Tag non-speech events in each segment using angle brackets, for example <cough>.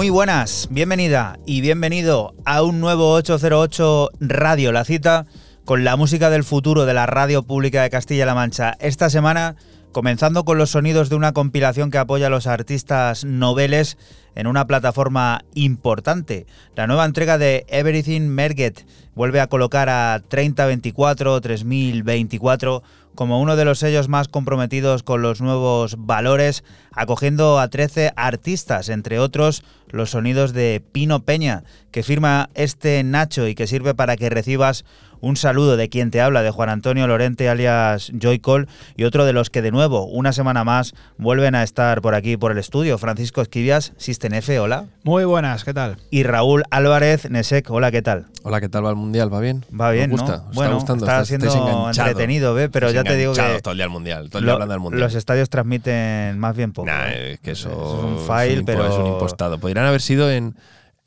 Muy buenas, bienvenida y bienvenido a un nuevo 808 Radio, la cita con la música del futuro de la radio pública de Castilla-La Mancha. Esta semana comenzando con los sonidos de una compilación que apoya a los artistas noveles en una plataforma importante. La nueva entrega de Everything Merget vuelve a colocar a 3024, 3024 como uno de los sellos más comprometidos con los nuevos valores, acogiendo a 13 artistas, entre otros los sonidos de Pino Peña, que firma este Nacho y que sirve para que recibas un saludo de quien te habla, de Juan Antonio Lorente alias Joycol, y otro de los que de nuevo, una semana más, vuelven a estar por aquí, por el estudio, Francisco Esquivias, System F, hola. Muy buenas, ¿qué tal? Y Raúl Álvarez Nesek, hola, ¿qué tal? Hola, ¿qué tal va el mundial? ¿Va bien? Va bien, ¿Os ¿no? gusta? ¿Os bueno, está gustando? está siendo entretenido, ¿ve? Pero ya te digo que todo el día al mundial, todo el día lo- hablando del mundial. los estadios transmiten más bien poco. Nah, ¿eh? es que eso, es un es file, pero es un impostado. Podrían haber sido en,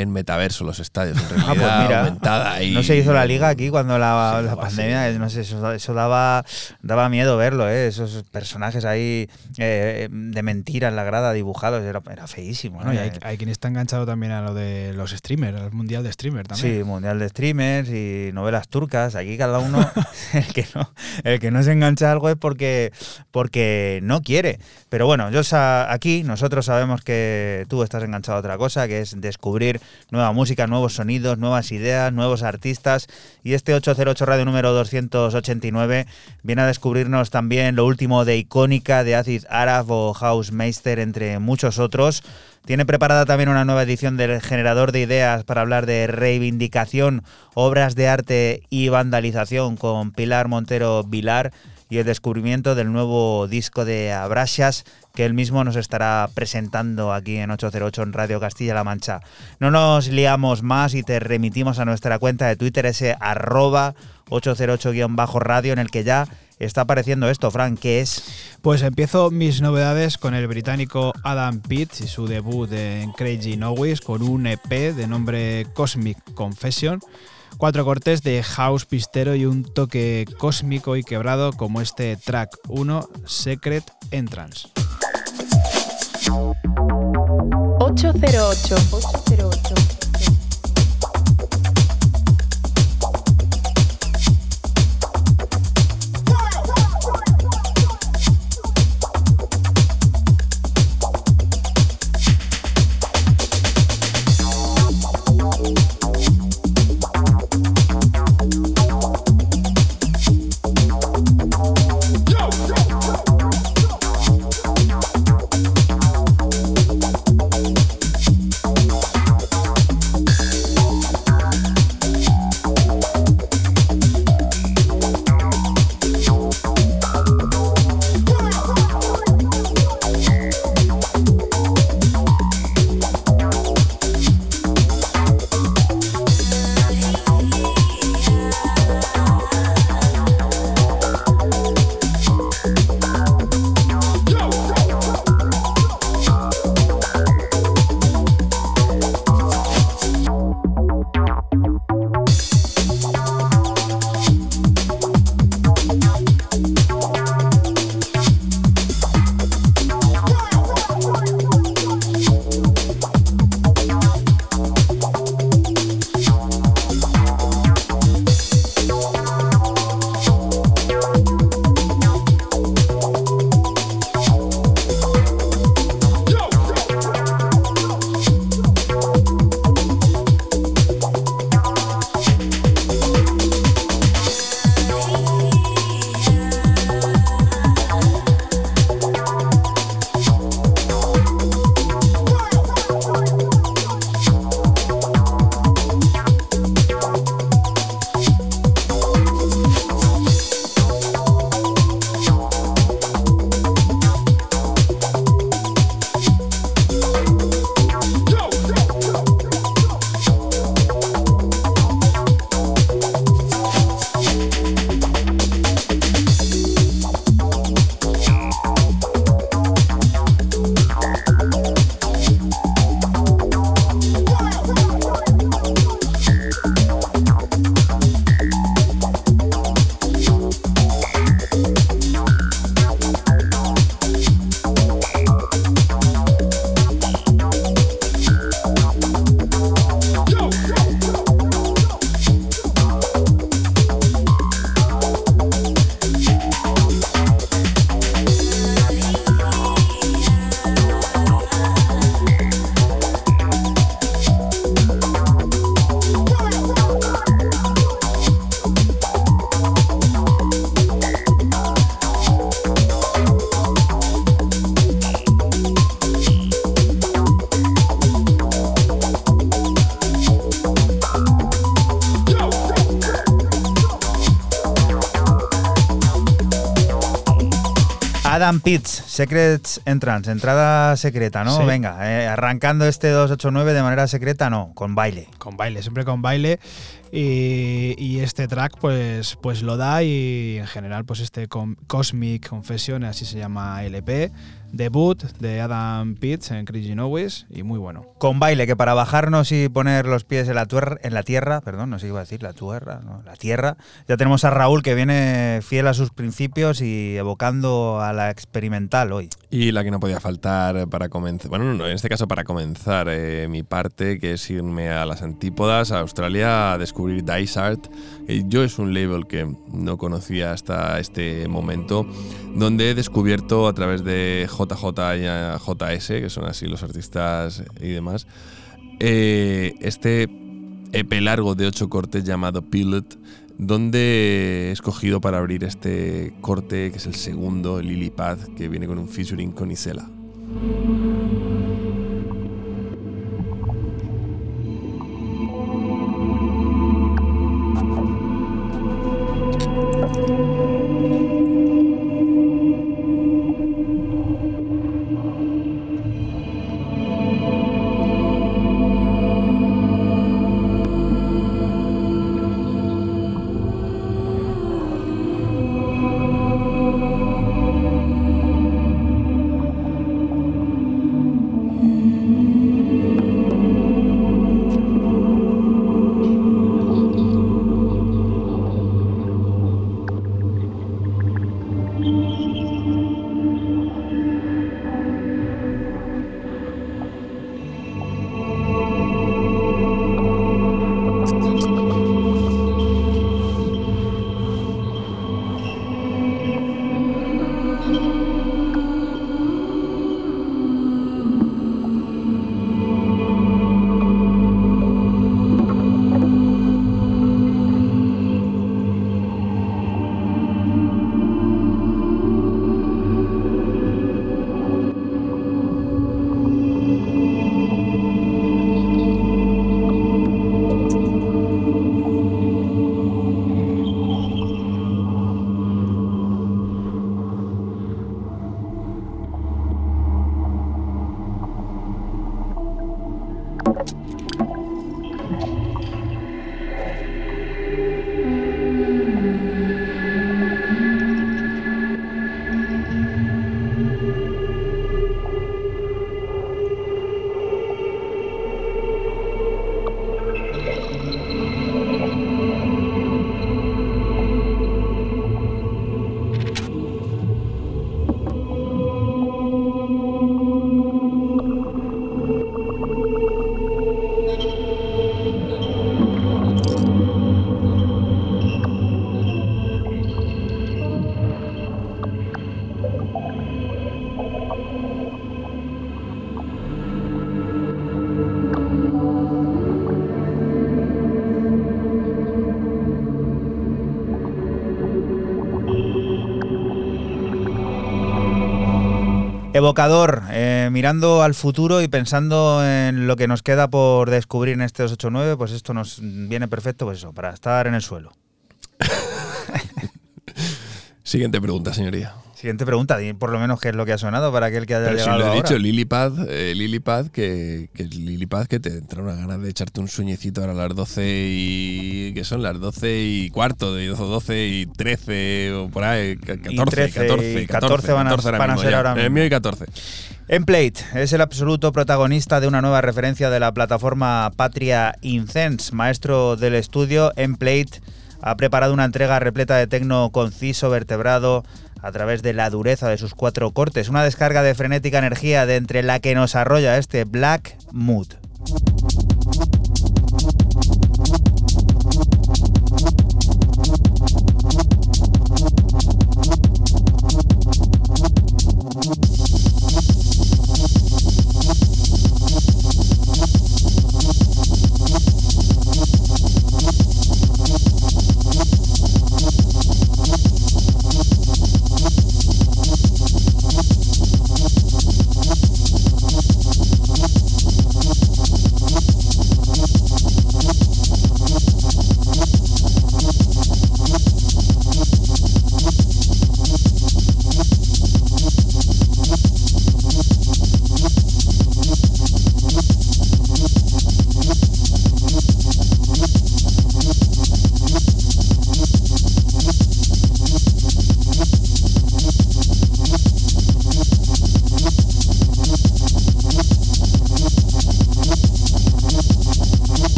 en metaverso los estadios, en <laughs> Ah, pues mira, aumentada. Y, no se hizo la liga aquí cuando la, Sí, la algo así. pandemia, no sé, eso, eso daba, daba miedo verlo, ¿eh? esos personajes ahí eh, de mentira en la grada dibujados, era, era feísimo. Bueno, y ¿eh? hay, hay quien está enganchado también a lo de los streamers, al mundial de streamer también. Sí, mundial de streamers y novelas turcas. Aquí cada uno, <laughs> el que no, el que no se engancha a algo es porque, porque no quiere. Pero bueno, yo sa- aquí nosotros sabemos que tú estás enganchado a otra cosa, que es descubrir nueva música, nuevos sonidos, nuevas ideas, nuevos artistas. Y este 808 Radio número 289 viene a descubrirnos también lo último de Icónica, de Acid Arab o House Meister, entre muchos otros. Tiene preparada también una nueva edición del generador de ideas para hablar de reivindicación, obras de arte y vandalización con Pilar Montero Vilar y el descubrimiento del nuevo disco de Abrasias que él mismo nos estará presentando aquí en 808 en Radio Castilla-La Mancha. No nos liamos más y te remitimos a nuestra cuenta de Twitter, ese arroba 808-radio en el que ya está apareciendo esto, Frank, que es... Pues empiezo mis novedades con el británico Adam Pitts y su debut en Crazy Noise con un EP de nombre Cosmic Confession. Cuatro cortes de house pistero y un toque cósmico y quebrado como este track 1 Secret Entrance. 808. 808. Adam Pitts, Secrets Entrance, entrada secreta, ¿no? Sí. Venga, eh, arrancando este 289 de manera secreta, no, con baile. Con baile, siempre con baile. Y, y este track pues, pues lo da y en general pues este Cosmic Confession, así se llama LP, debut de Adam Pitts en Crazy Noways y muy bueno. Con baile, que para bajarnos y poner los pies en la, tuer- en la tierra, perdón, no sé qué iba a decir, la tierra, no, tierra, ya tenemos a Raúl que viene fiel a sus principios y evocando a la experimental hoy. Y la que no podía faltar para comenzar, bueno, no, en este caso para comenzar eh, mi parte, que es irme a las antípodas, a Australia, a descubrir Dice Art. Eh, yo es un label que no conocía hasta este momento, donde he descubierto a través de JJ y JS, que son así los artistas y demás, eh, este EP largo de ocho cortes llamado Pilot, donde he escogido para abrir este corte, que es el segundo, Lily Pad, que viene con un featuring con Isela. Evocador, eh, mirando al futuro y pensando en lo que nos queda por descubrir en este 289, pues esto nos viene perfecto, pues eso, para estar en el suelo. <laughs> Siguiente pregunta, señoría. Siguiente pregunta, por lo menos qué es lo que ha sonado para aquel que haya Pero si llegado lo he ahora. dicho, Lilipad, eh, Lilipad, que, que Lilipad, que te entra una ganas de echarte un sueñecito ahora a las 12 y. que son las 12 y cuarto, de 12 y 13 o por ahí, ca- 14, 13 y 14, 14 van a- 14 ahora van a ser ahora El mismo. mío y 14. Emplate es el absoluto protagonista de una nueva referencia de la plataforma Patria Incense. Maestro del estudio, Emplate ha preparado una entrega repleta de tecno conciso, vertebrado, a través de la dureza de sus cuatro cortes. Una descarga de frenética energía de entre la que nos arrolla este Black Mood.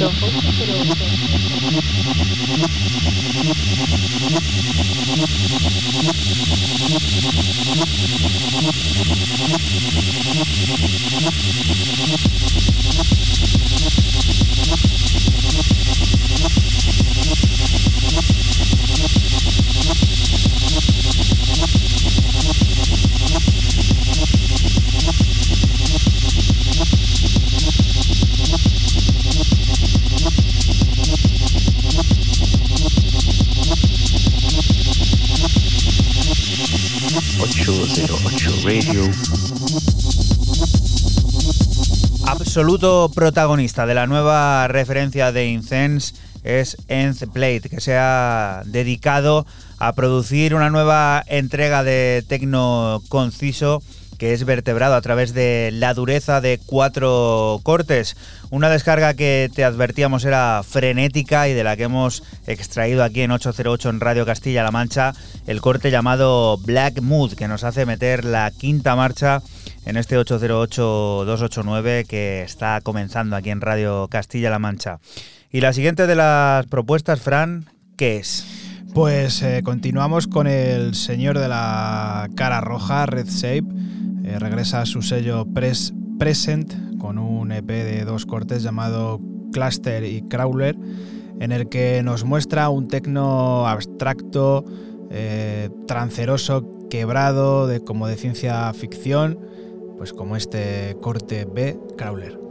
808. Protagonista de la nueva referencia de Incense es Nth Plate, que se ha dedicado a producir una nueva entrega de tecno conciso que es vertebrado a través de la dureza de cuatro cortes. Una descarga que te advertíamos era frenética y de la que hemos extraído aquí en 808 en Radio Castilla-La Mancha el corte llamado Black Mood, que nos hace meter la quinta marcha en este 808-289 que está comenzando aquí en Radio Castilla-La Mancha. Y la siguiente de las propuestas, Fran, ¿qué es? Pues eh, continuamos con el señor de la cara roja, Red Shape eh, regresa a su sello Present con un EP de dos cortes llamado Cluster y Crawler, en el que nos muestra un tecno abstracto, eh, tranceroso, quebrado, de, como de ciencia ficción, pues como este corte B, Crawler.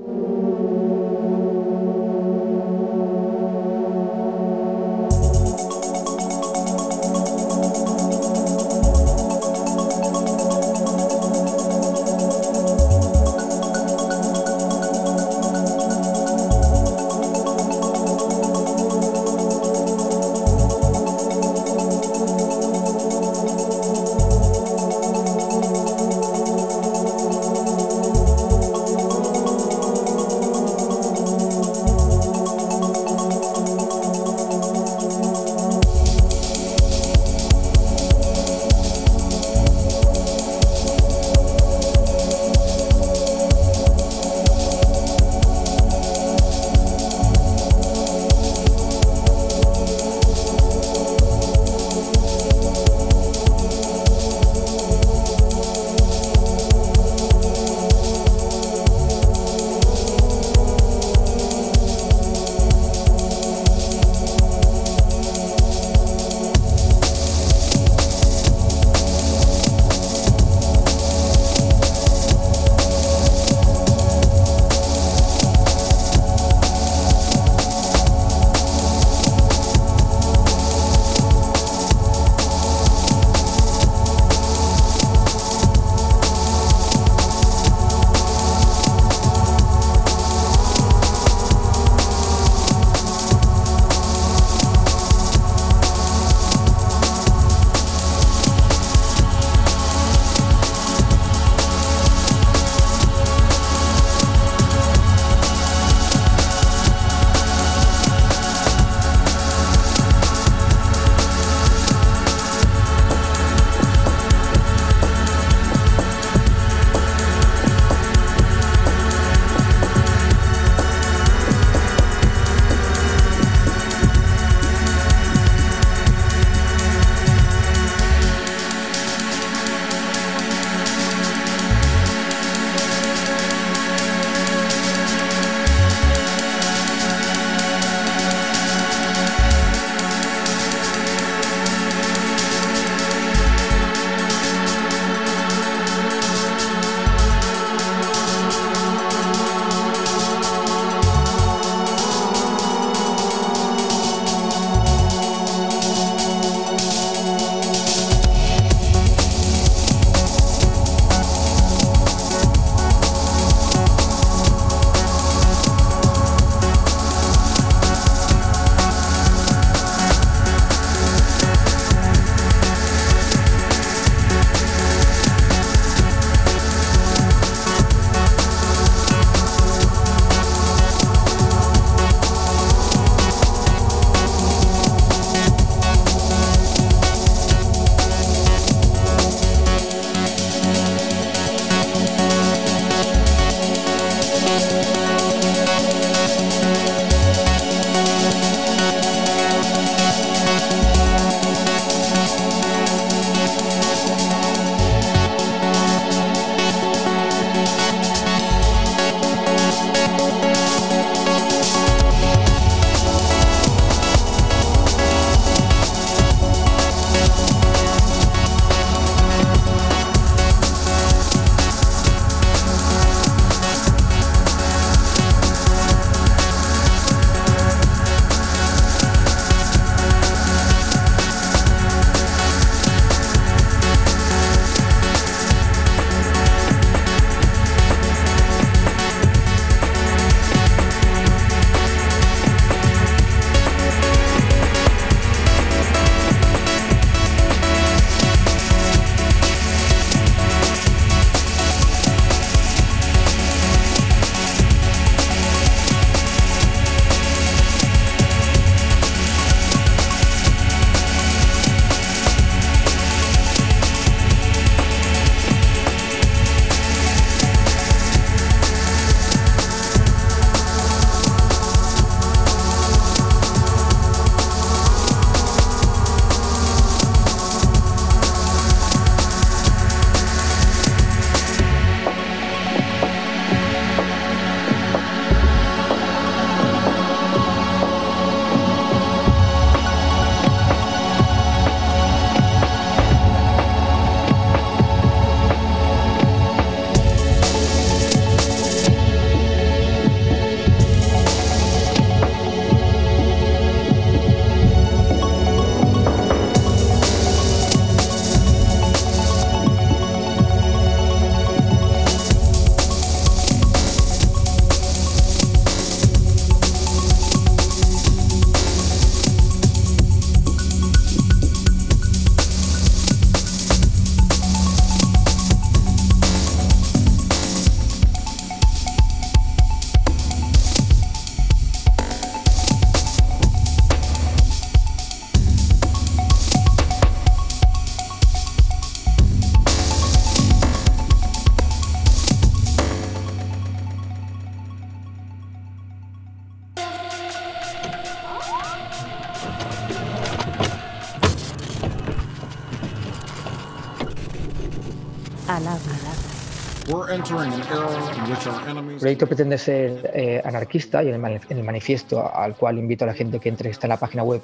El proyecto pretende ser eh, anarquista y en el, manifiesto al cual invito a la gente que entre está en la página web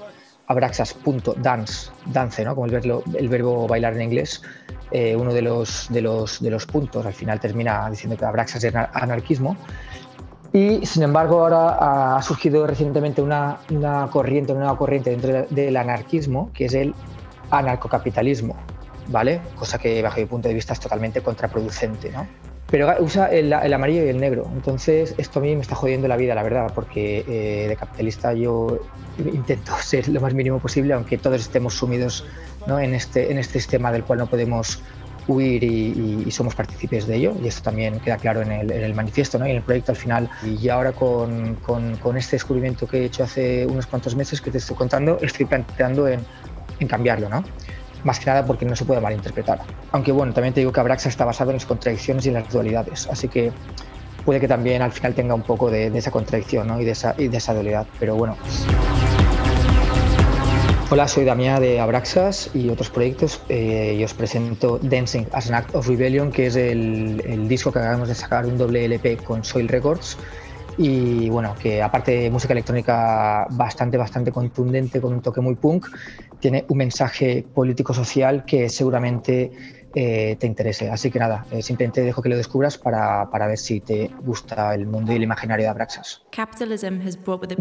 abraxas.dance, dance, ¿no? como el el verbo bailar en inglés, eh, uno de los, de, los, de los puntos al final termina diciendo que Abraxas es anarquismo. Y sin embargo ahora ha surgido recientemente una, una corriente, una nueva corriente dentro del anarquismo, que es el anarcocapitalismo, ¿vale? Cosa que bajo mi punto de vista es totalmente contraproducente, ¿no? Pero usa el, amarillo y el negro. Entonces, esto a mí me está jodiendo la vida, la verdad, porque eh, de capitalista yo intento <laughs> ser lo más mínimo posible, aunque todos estemos sumidos ¿no? en, este, en este sistema del cual no podemos huir y, somos partícipes de ello. Y esto también queda claro en el, en el manifiesto ¿no? y en el proyecto al final. Y ahora con, con, con, este descubrimiento que he hecho hace unos cuantos meses que te estoy contando, estoy planteando en, en cambiarlo. ¿no? Más que nada porque no se puede malinterpretar. Aunque bueno, también te digo que Abraxa está basado en las contradicciones y en las dualidades, así que puede que también al final tenga un poco de, esa contradicción ¿no? y, de esa, y de esa dualidad, pero bueno. Hola, soy Damián de Abraxas y otros proyectos eh, y os presento Dancing as an Act of Rebellion, que es el, el disco que acabamos de sacar, un doble LP con Soil Records y bueno, que aparte de música electrónica bastante, bastante contundente, con un toque muy punk, tiene un mensaje político-social que seguramente eh, te interese. Así que nada, eh, simplemente dejo que lo descubras para, para, ver si te gusta el mundo y el imaginario de Abraxas.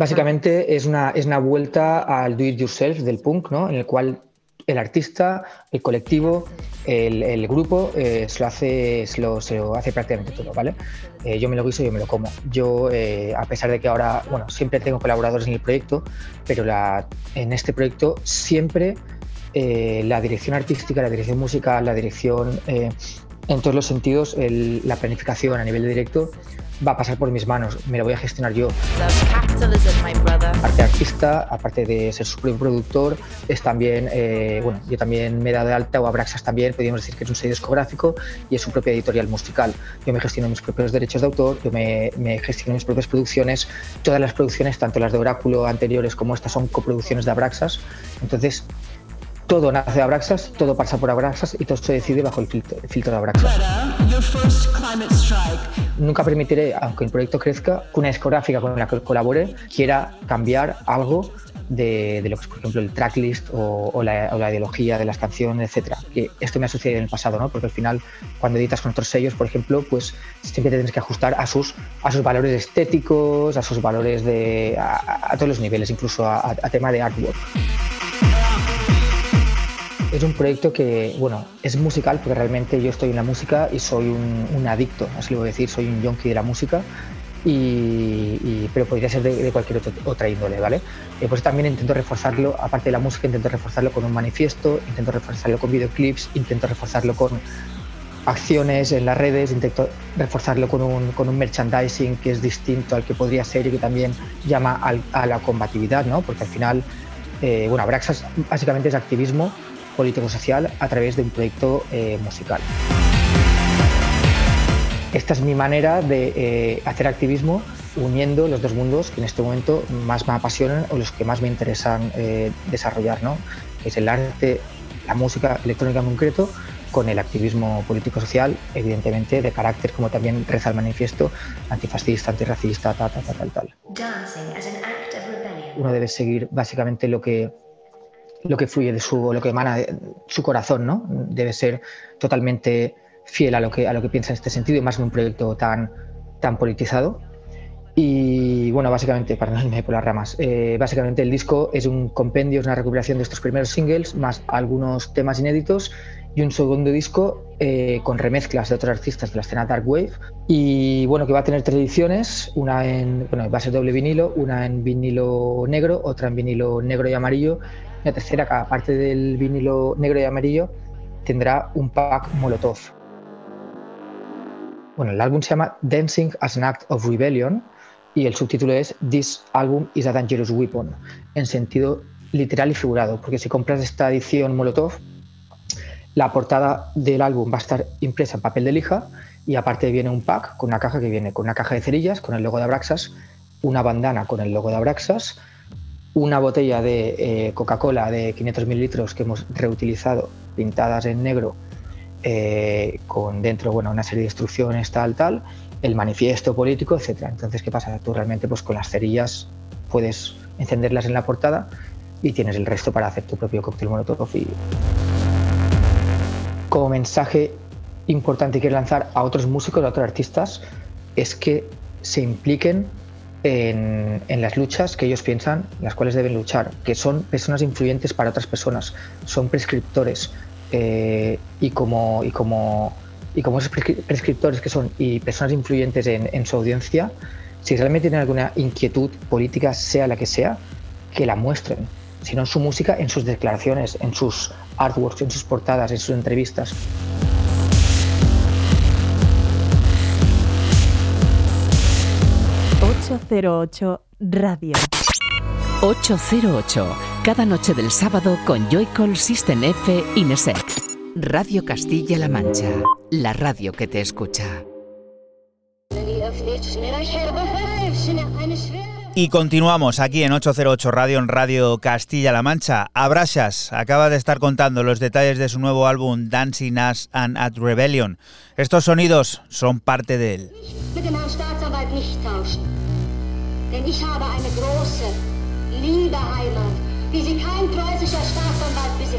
Básicamente es una, es una vuelta al do it yourself del punk, ¿no? en el cual el artista, el colectivo, el, grupo eh, se, lo hace, se, lo, se, lo, hace prácticamente todo, ¿vale? Eh, yo me lo guiso, yo me lo como. Yo, eh, a pesar de que ahora, bueno, siempre tengo colaboradores en el proyecto, pero la, en este proyecto siempre la dirección artística, la dirección musical, la dirección en todos los sentidos, la planificación a nivel de directo va a pasar por mis manos, me lo voy a gestionar yo. Aparte artista, aparte de ser su propio productor, es también, eh, bueno, yo también me he dado de alta, o Abraxas también, podríamos decir que es un sello discográfico y es su propia editorial musical. Yo me gestiono mis propios derechos de autor, yo me, me gestiono mis propias producciones, todas las producciones, tanto las de Oráculo anteriores como estas, son coproducciones de Abraxas. Entonces, todo nace de Abraxas, todo pasa por Abraxas y todo se decide bajo el filtro, de Abraxas. Nunca permitiré, aunque el proyecto crezca, que una discográfica con la que colabore quiera cambiar algo de, lo que es, por ejemplo, el tracklist o, la, ideología de las canciones, etcétera. Que esto me ha sucedido en el pasado, ¿no? Porque al final, cuando editas con otros sellos, por ejemplo, pues siempre te tienes que ajustar a sus, a sus valores estéticos, a sus valores de. a, todos los niveles, incluso a tema de artwork. Es un proyecto que, bueno, es musical porque realmente yo estoy en la música y soy un, adicto, así lo voy a decir, soy un junkie de la música, y, pero podría ser de, cualquier otra índole, ¿vale? Y pues también intento reforzarlo, aparte de la música, intento reforzarlo con un manifiesto, intento reforzarlo con videoclips, intento reforzarlo con acciones en las redes, intento reforzarlo con un, con un merchandising que es distinto al que podría ser y que también llama a la combatividad, ¿no? Porque al final, eh, bueno, Abraxas básicamente es activismo político-social a través de un proyecto eh, musical. Esta es mi manera de eh, hacer activismo uniendo los dos mundos que en este momento más me apasionan o los que más me interesan eh, desarrollar, ¿no? es el arte, la música electrónica en concreto, con el activismo político-social, evidentemente de carácter, como también reza el manifiesto, antifascista, antirracista, tal, tal, tal, tal. Uno debe seguir básicamente lo que lo que fluye de su, lo que emana de su corazón, ¿no? Debe ser totalmente fiel a lo que, a lo que piensa en este sentido y más en un proyecto tan, tan politizado. Y bueno, básicamente, para no irme por las ramas, eh, básicamente el disco es un compendio, es una recuperación de estos primeros singles, más algunos temas inéditos y un segundo disco eh, con remezclas de otros artistas de la escena Dark Wave. Y bueno, que va a tener tres ediciones, una en, bueno, va a ser doble vinilo, una en vinilo negro, otra en vinilo negro y amarillo la tercera, cada parte del vinilo negro y amarillo, tendrá un pack Molotov. Bueno, el álbum se llama Dancing as an Act of Rebellion y el subtítulo es This Album is a Dangerous Weapon, en sentido literal y figurado, porque si compras esta edición Molotov, la portada del álbum va a estar impresa en papel de lija y aparte viene un pack con una caja que viene con una caja de cerillas con el logo de Abraxas, una bandana con el logo de Abraxas, una botella de eh, Coca-Cola de 500 mililitros que hemos reutilizado, pintadas en negro, eh, con dentro bueno, una serie de instrucciones, tal, tal, el manifiesto político, etc. Entonces, ¿qué pasa? Tú realmente pues, con las cerillas puedes encenderlas en la portada y tienes el resto para hacer tu propio cóctel molotov. Y... Como mensaje importante que quiero lanzar a otros músicos, a otros artistas, es que se impliquen en, las luchas que ellos piensan, las cuales deben luchar, que son personas influyentes para otras personas, son prescriptores. Eh, y, como, y, como, y como esos prescriptores que son y personas influyentes en, su audiencia, si realmente tienen alguna inquietud política, sea la que sea, que la muestren, si no en su música, en sus declaraciones, en sus artworks, en sus portadas, en sus entrevistas. 808 Radio. 808, cada noche del sábado con Joycall System F Inesec. Radio Castilla-La Mancha, la radio que te escucha. Y continuamos aquí en 808 Radio, en Radio Castilla-La Mancha. Abrasas acaba de estar contando los detalles de su nuevo álbum Dancing Us and at Rebellion. Estos sonidos son parte de él. Denn ich habe eine große, liebe Heimat, wie sie kein preußischer Staatsanwalt besitzt.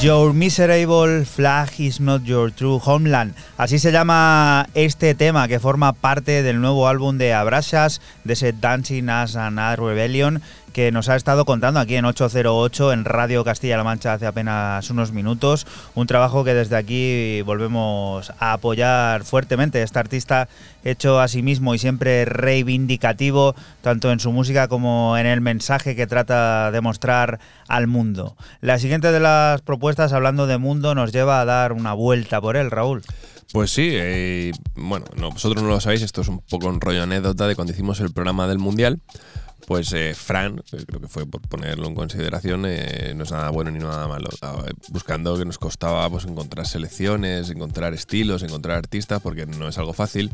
Your Miserable Flag is Not Your True Homeland. Así se llama este tema que forma parte del nuevo álbum de Abrashas, de ese Dancing as an Rebellion, que nos ha estado contando aquí en 808 en Radio Castilla-La Mancha hace apenas unos minutos. Un trabajo que desde aquí volvemos a apoyar fuertemente. Este artista hecho a sí mismo y siempre reivindicativo, tanto en su música como en el mensaje que trata de mostrar al mundo. La siguiente de las propuestas, hablando de mundo, nos lleva a dar una vuelta por él, Raúl. Pues sí, eh, bueno, no, vosotros no lo sabéis, esto es un poco un rollo anécdota de cuando hicimos el programa del Mundial pues eh, Fran, creo que fue por ponerlo en consideración, eh, no es nada bueno ni nada malo. Buscando que nos costaba pues, encontrar selecciones, encontrar estilos, encontrar artistas, porque no es algo fácil.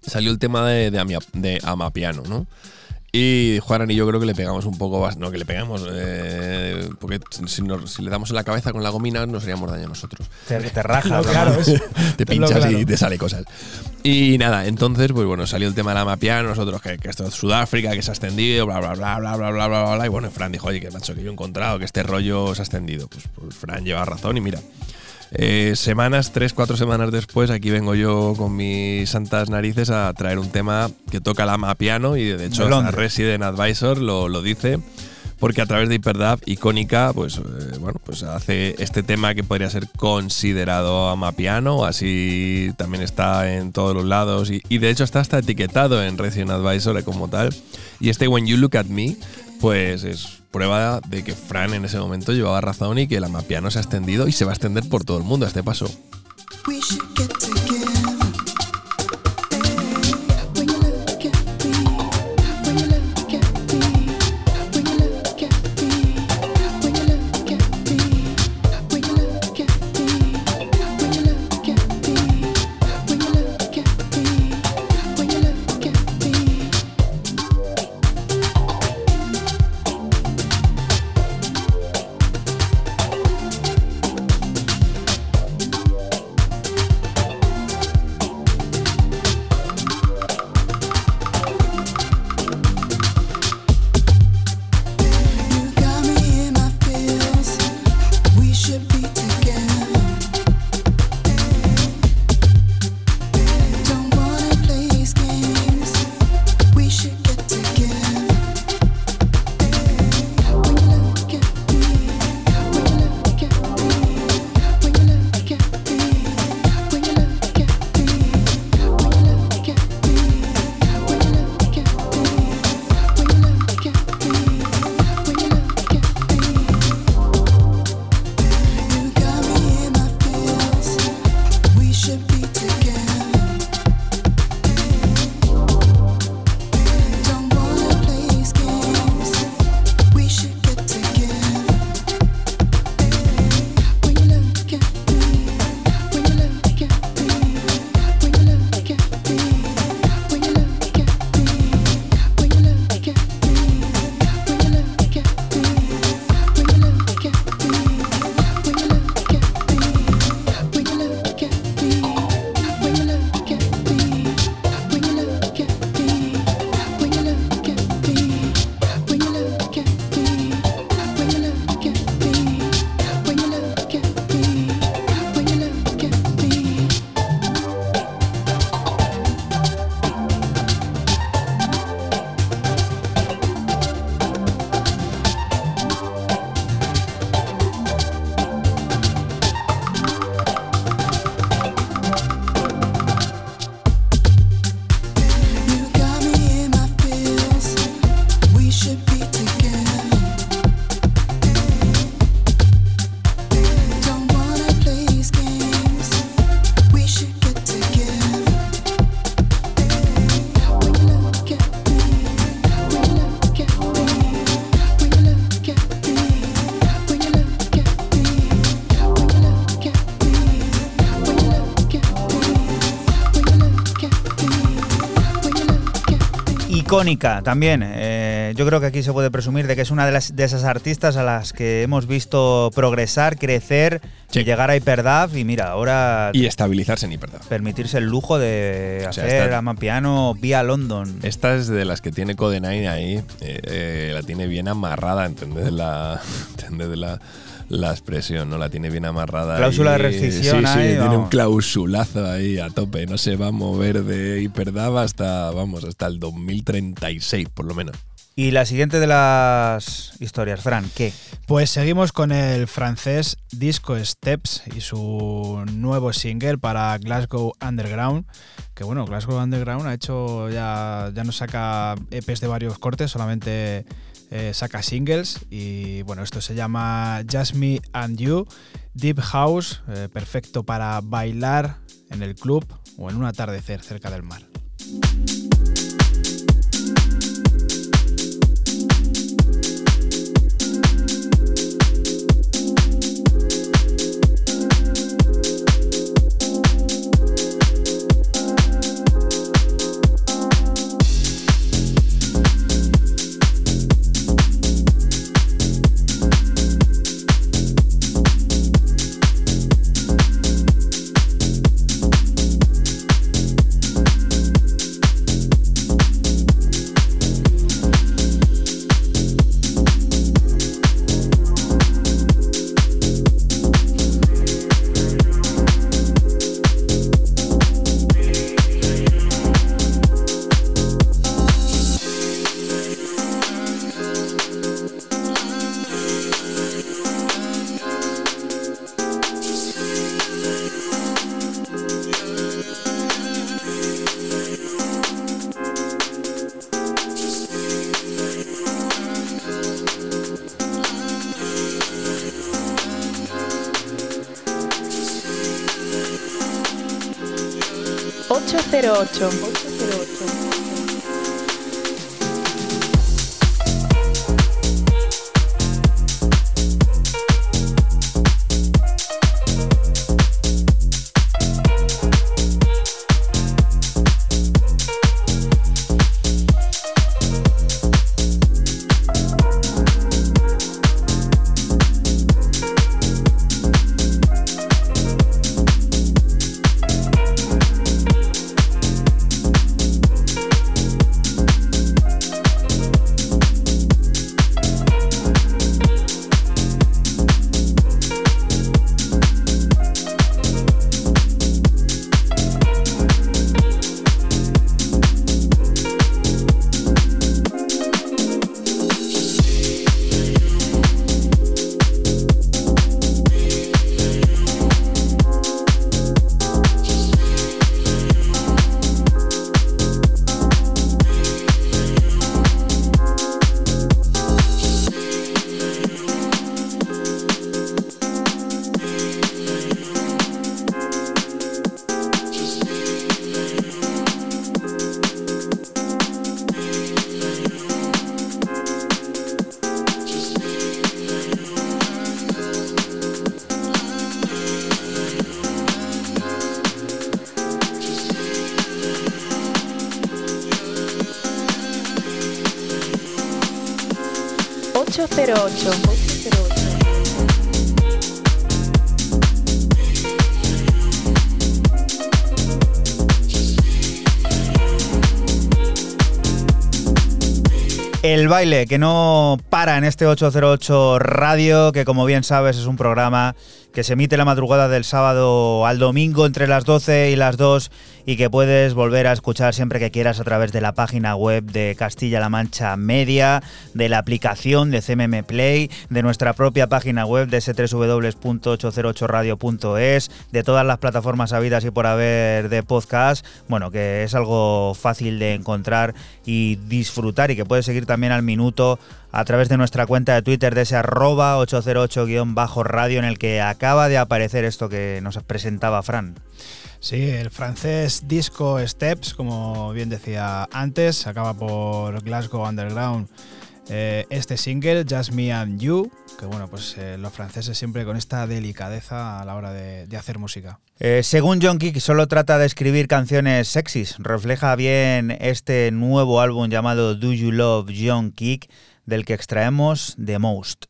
Salió el tema de, de, de Amapiano, ¿no? Y Juan y yo creo que le pegamos un poco más. No, que le pegamos. Eh, porque si, le damos en la cabeza con la gomina, nos haríamos daño a nosotros. Te, te rajas, claro, <laughs> te pinchas y te sale cosas. Y nada, entonces, pues bueno, salió el tema de la mapia, nosotros que, esto es Sudáfrica, que se ha extendido, bla, bla, bla, bla, bla, bla, bla, bla. Y bueno, Fran dijo, oye, que macho, que yo he encontrado que este rollo se ha extendido. Pues, pues Fran lleva razón y mira. Eh, semanas, tres, cuatro semanas después, aquí vengo yo con mis santas narices a traer un tema que toca la piano y de hecho la Resident Advisor lo, lo, dice. Porque a través de Hyperdub, icónica, pues, eh, bueno, pues hace este tema que podría ser considerado amapiano, así también está en todos los lados y, y de hecho está hasta etiquetado en Resident Advisor como tal. Y este When You Look at Me, pues es prueba de que Fran en ese momento llevaba razón y que la no se ha extendido y se va a extender por todo el mundo a este paso. Icónica también. Eh, yo creo que aquí se puede presumir de que es una de, las, de esas artistas a las que hemos visto progresar, crecer Sí. y llegar a Hyperdav y mira, ahora Y estabilizarse en Hyperdub. permitirse el lujo de O sea, hacer está- amapiano vía London. Esta es de las que tiene Code 9 ahí, eh, eh, la tiene bien amarrada, ¿entendés la, <laughs> entendés la, la expresión? ¿no? La tiene bien amarrada. Cláusula de rescisión Sí, sí, ahí, tiene un clausulazo ahí a tope. No se va a mover de Hyperdub hasta, vamos, hasta el 2036, por lo menos. Y la siguiente de las historias, Fran, ¿qué? Pues seguimos con el francés Disco Steps y su nuevo single para Glasgow Underground. Que bueno, Glasgow Underground ha hecho ya, ya no saca EPs de varios cortes, solamente eh, saca singles. Y bueno, esto se llama Just Me and You, Deep House, eh, perfecto para bailar en el club o en un atardecer cerca del mar. El baile que no para en este 808 Radio, que como bien sabes es un programa que se emite la madrugada del sábado al domingo entre las 12 y las 2 y que puedes volver a escuchar siempre que quieras a través de la página web de Castilla-La Mancha Media, de la aplicación de CMM Play, de nuestra propia página web de www.808radio.es, de todas las plataformas habidas y por haber de podcast, bueno, que es algo fácil de encontrar y disfrutar y que puedes seguir también al minuto a través de nuestra cuenta de Twitter de ese arroba 808-radio en el que acaba de aparecer esto que nos presentaba Fran. Sí, el francés Disco Steps, como bien decía antes, acaba por Glasgow Underground. eh, este single, Just Me and You, que bueno, pues eh, los franceses siempre con esta delicadeza a la hora de, de hacer música. Eh, según John Kick, solo trata de escribir canciones sexys. Refleja bien este nuevo álbum llamado Do You Love John Kick, del que extraemos The Most.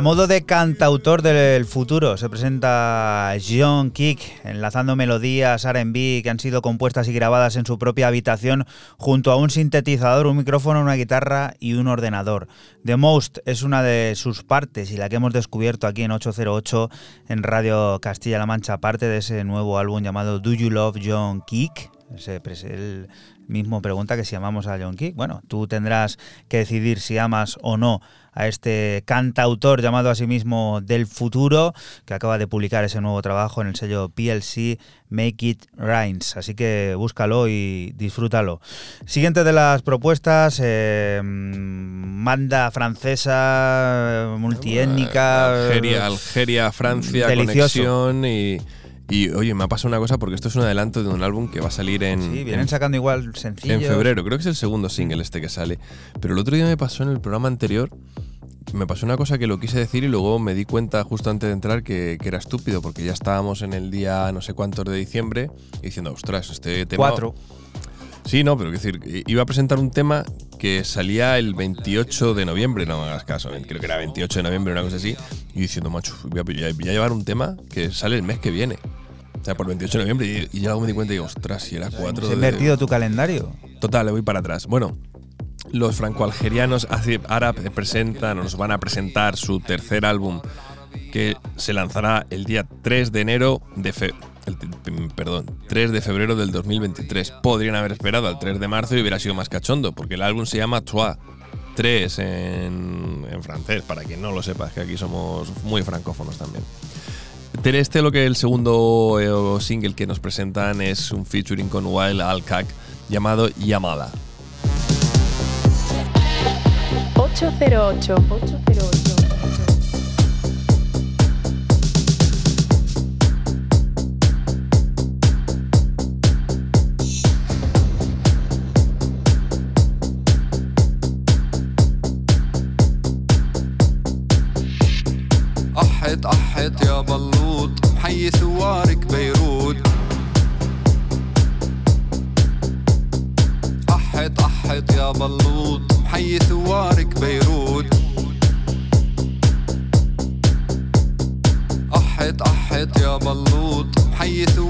A modo de cantautor del futuro se presenta John Kick, enlazando melodías RB que han sido compuestas y grabadas en su propia habitación junto a un sintetizador, un micrófono, una guitarra y un ordenador. The Most es una de sus partes y la que hemos descubierto aquí en 808 en Radio Castilla-La Mancha, parte de ese nuevo álbum llamado Do You Love John Kick. Mismo pregunta que si amamos a John Kick. Bueno, tú tendrás que decidir si amas o no a este cantautor llamado a sí mismo del futuro, que acaba de publicar ese nuevo trabajo en el sello PLC Make It Rhymes. Así que búscalo y disfrútalo. Siguiente de las propuestas, eh, banda francesa, multiétnica. Algeria, Algeria, Francia, Delicioso. conexión y, y, oye, me ha pasado una cosa porque esto es un adelanto de un álbum que va a salir en, Sí, en- vienen sacando igual sencillos. en febrero. Creo que es el segundo single este que sale. Pero el otro día me pasó en el programa anterior, me pasó una cosa que lo quise decir y luego me di cuenta justo antes de entrar que, que era estúpido porque ya estábamos en el día no sé cuántos de diciembre y diciendo, ostras, este tema... Cuatro. Sí, no, pero quiero decir, iba a presentar un tema que salía el 28 de noviembre, no me hagas caso, creo que era 28 de noviembre, una cosa así, y diciendo, macho, voy a, voy llevar un tema que sale el mes que viene. O sea, por 28 de noviembre, y, y ya luego me di cuenta y digo, ostras, si era 4 ¿Has de... invertido tu calendario? Total, le voy para atrás. Bueno, los franco-algerianos Arab presentan, o nos van a presentar su tercer álbum que se lanzará el día 3 de enero de fe- perdón, 3 de febrero del 2023. Podrían haber esperado al 3 de marzo y hubiera sido más cachondo, porque el álbum se llama Trois. 3 en, francés, para quien no lo sepa, que aquí somos muy francófonos también. Este lo que el segundo eh, single que nos presentan es un featuring con Wild Alcac llamado Yamala. 808. 808. تحت يا بلوط محيي ثوارك بيروت. أحط أحط يا بلوط محيي ثوارك بيروت. أحط أحط يا بلوط محيي بيروت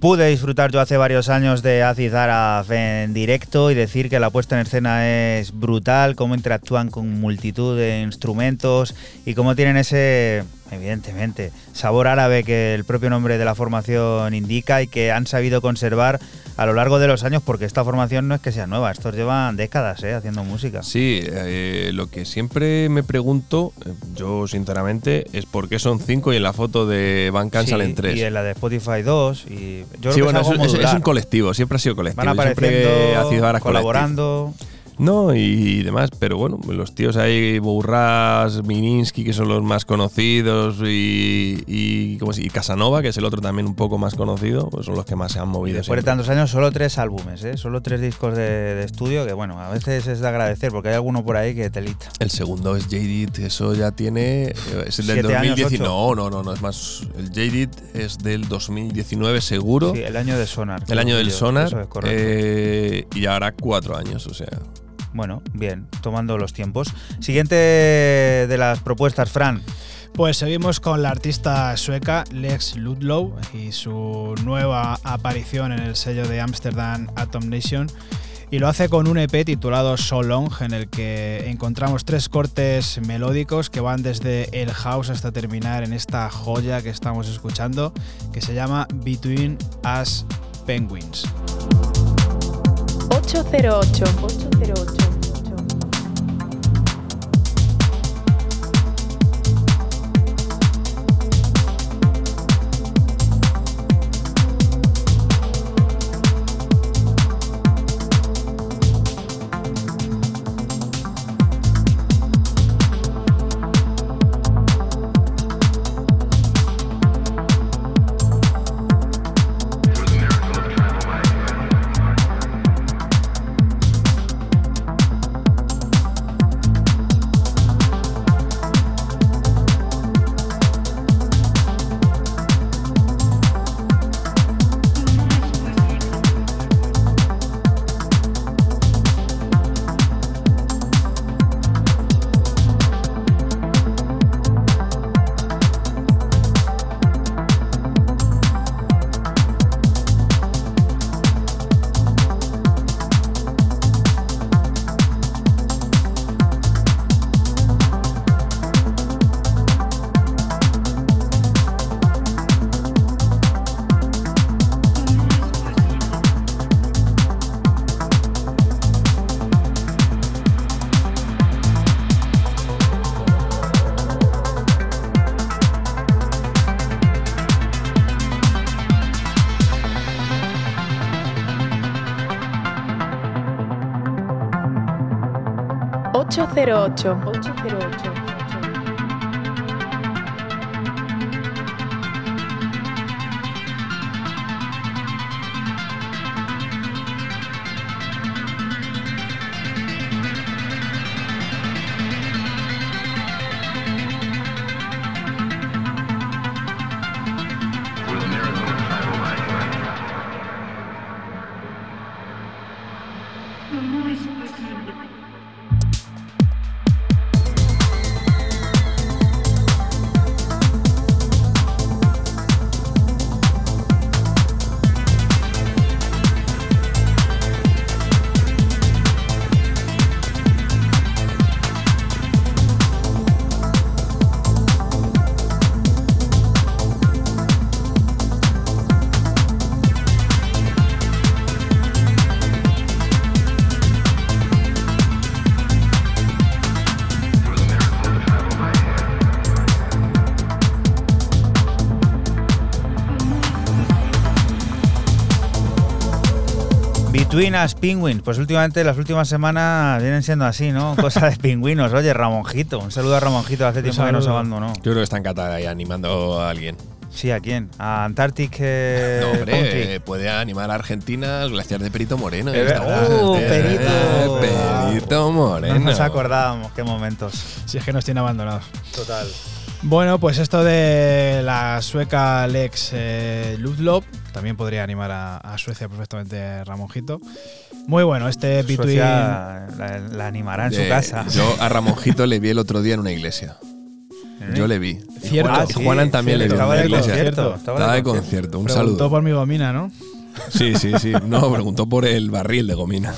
Pude disfrutar yo hace varios años de Acid Araf en directo y decir que la puesta en escena es brutal, cómo interactúan con multitud de instrumentos y cómo tienen ese, evidentemente, sabor árabe que el propio nombre de la formación indica y que han sabido conservar a lo largo de los años porque esta formación no es que sea nueva, estos llevan décadas ¿eh? haciendo música. Sí, eh, lo que siempre me pregunto, eh, yo sinceramente, es por qué son cinco y en la foto de Van Can Sí, salen tres. Y en la de Spotify 2 y yo creo sí, que bueno, es, algo es, un colectivo, siempre ha sido colectivo. Van siempre ha sido colaborando. No, y demás, pero bueno, los tíos ahí, Burras, Mininsky, que son los más conocidos, y, y, ¿cómo se- y Casanova, que es el otro también un poco más conocido, pues son los que más se han movido. después de tantos años, solo tres álbumes, ¿eh? solo tres discos de, de estudio, que bueno, a veces es de agradecer porque hay alguno por ahí que telita. El segundo es Jaded, eso ya tiene. eh, Es el del Siete años, 2019. ocho. No, no, no, no, es más. El Jaded es del 2019 seguro. Sí, el año de Sonar. el año del yo, Sonar. eso es correcto. eh, y ahora cuatro años, o sea. Bueno, bien, tomando los tiempos. Siguiente de las propuestas, Fran. Pues seguimos con la artista sueca Lex Ludlow y su nueva aparición en el sello de Amsterdam Atom Nation. Y lo hace con un EP titulado So Long, en el que encontramos tres cortes melódicos que van desde el house hasta terminar en esta joya que estamos escuchando, que se llama Between Us Penguins. 808. 808. 808. Us Penguins. Pues últimamente, las últimas semanas vienen siendo así, ¿no? <laughs> Cosa de pingüinos. Oye, Ramonjito. Un saludo a Ramonjito. Hace tiempo que nos abandonó. Yo creo que está en Qatar ahí animando a alguien. Sí, ¿a quién? A Antarctic eh, no, hombre, eh, puede animar a Argentina al glaciar de Perito Moreno. Eh, ¡Uh, eh, Perito! Perito Moreno. No nos acordábamos qué momentos. Si es que nos tiene abandonados. Total. Bueno, pues esto de la sueca Lex eh, Ludlov también podría animar a, a Suecia perfectamente Ramonjito. Muy bueno, este Between. Suecia la, la animará en su Eh, casa. Yo a Ramonjito le vi el otro día en una iglesia. Yo le vi. Cierto. Juan- Ah, sí, Juanan también cierto, le vi en estaba de iglesia. concierto, Estaba Estaba de concierto. Un Preguntó saludo. por mi gomina, ¿no? Sí, sí, sí. No, preguntó por el barril de gomina.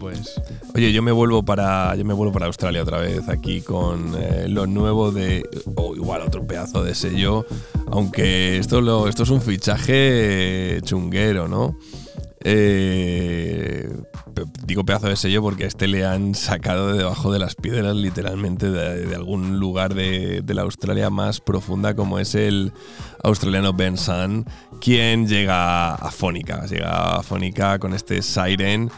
Pues. Oye, yo me vuelvo para yo me vuelvo para Australia otra vez aquí con eh, lo nuevo de o igual otro pedazo de sello, aunque esto es un fichaje chunguero, ¿no? Eh, digo pedazo de sello porque a este le han sacado de debajo de las piedras literalmente de, de algún lugar de, de la Australia más profunda como es el australiano Ben Sun, quien llega a Fónica, llega a Fónica con este Siren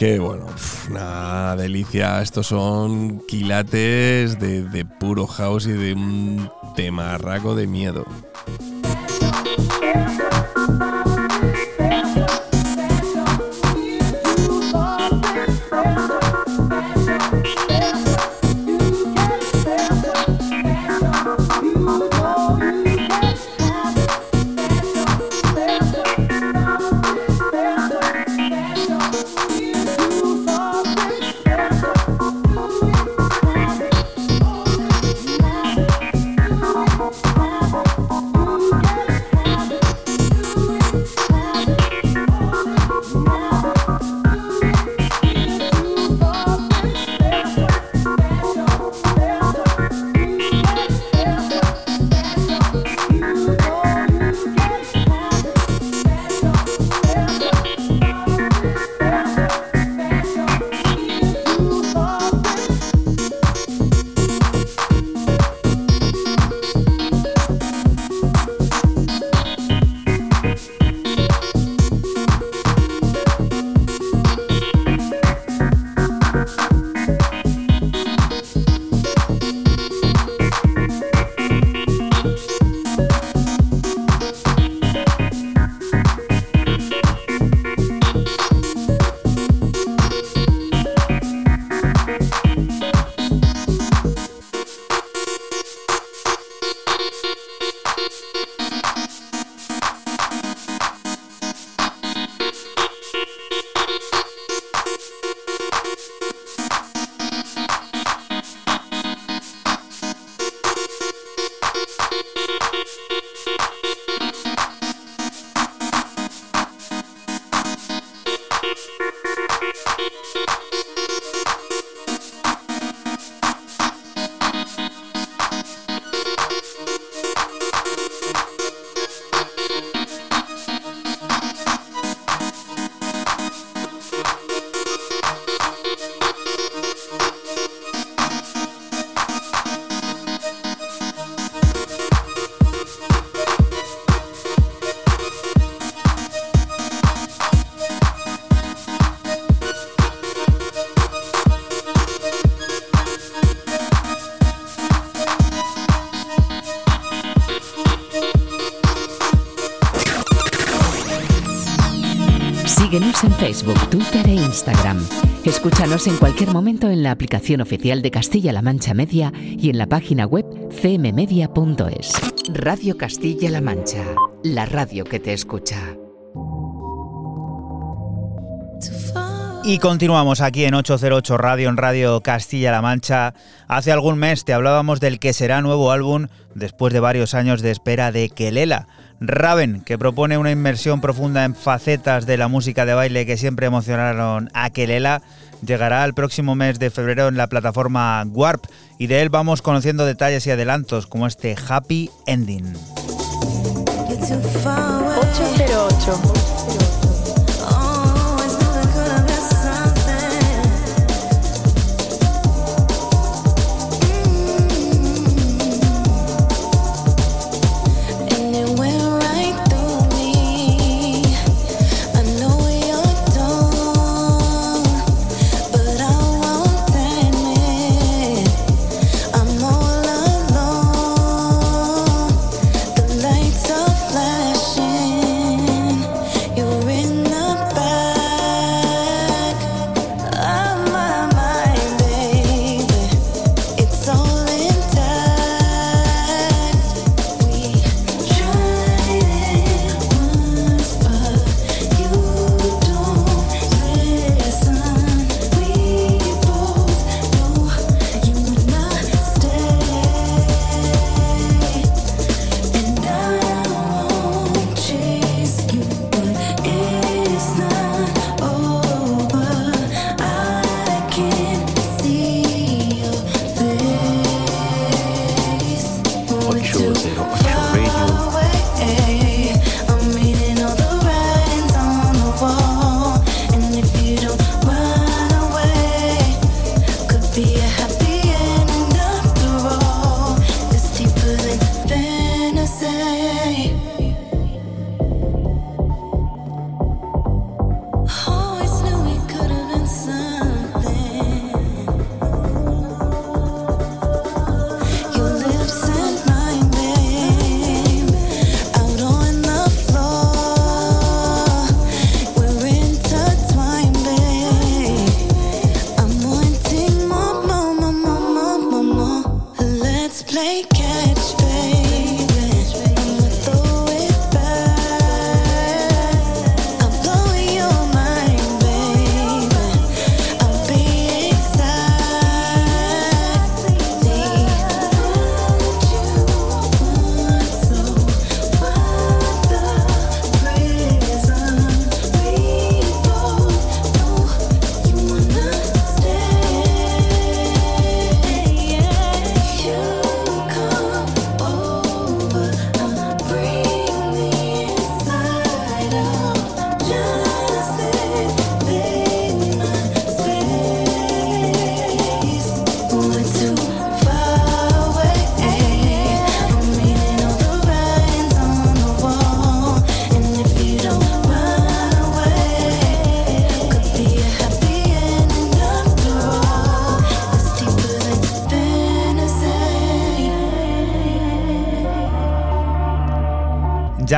que bueno, una delicia. Estos son quilates de, de puro house y de un temarraco de miedo. Facebook, Twitter e Instagram. Escúchanos en cualquier momento en la aplicación oficial de Castilla-La Mancha Media y en la página web cmmedia.es. Radio Castilla-La Mancha, la radio que te escucha. Y continuamos aquí en 808 Radio, en Radio Castilla-La Mancha. Hace algún mes te hablábamos del que será nuevo álbum después de varios años de espera de Kelela. Raven, que propone una inmersión profunda en facetas de la música de baile que siempre emocionaron a Kelela, llegará el próximo mes de febrero en la plataforma Warp y de él vamos conociendo detalles y adelantos como este Happy Ending. 808.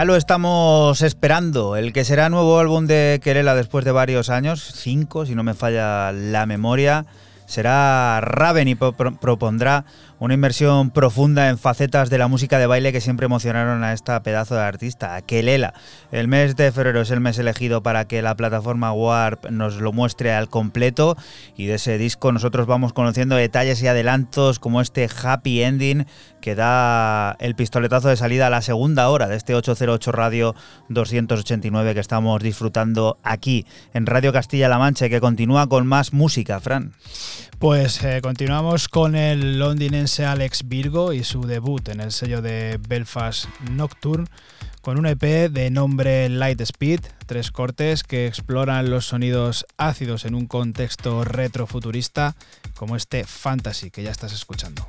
Lo estamos esperando, el que será nuevo álbum de Kerela después de varios años, cinco si no me falla la memoria, será Raven y propondrá una inversión profunda en facetas de la música de baile que siempre emocionaron a esta pedazo de artista, Kelela. El mes de febrero es el mes elegido para que la plataforma Warp nos lo muestre al completo y de ese disco nosotros vamos conociendo detalles y adelantos como este Happy Ending que da el pistoletazo de salida a la segunda hora de este 808 Radio 289 que estamos disfrutando aquí en Radio Castilla-La Mancha y que continúa con más música, Fran. Pues eh, continuamos con el londinense Alex Virgo y su debut en el sello de Belfast Nocturne con un EP de nombre Light Speed, tres cortes que exploran los sonidos ácidos en un contexto retrofuturista como este Fantasy que ya estás escuchando.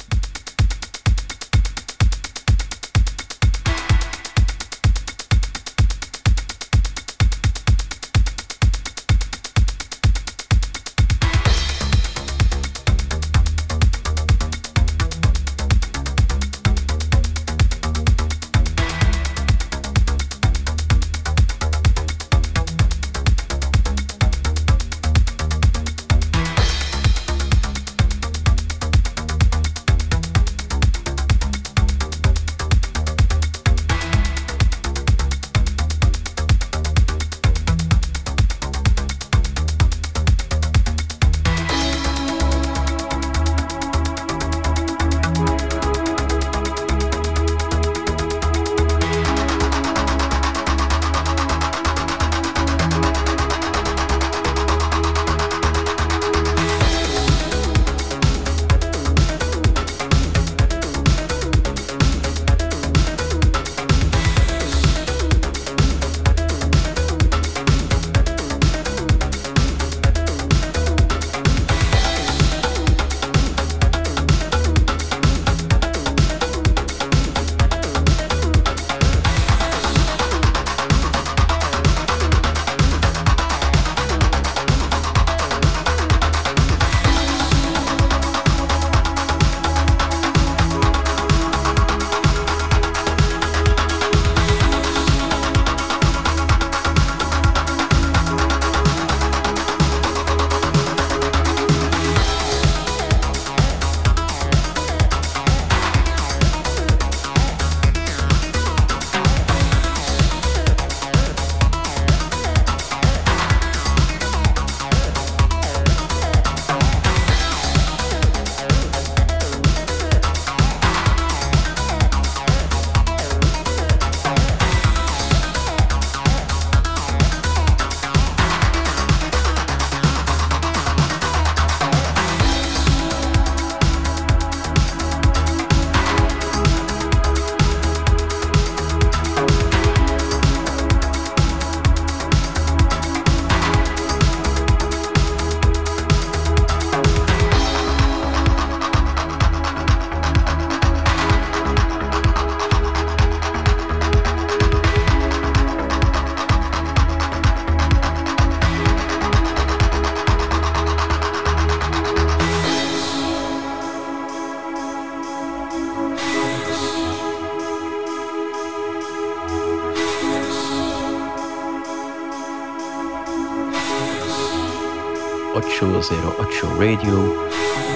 808 Radio.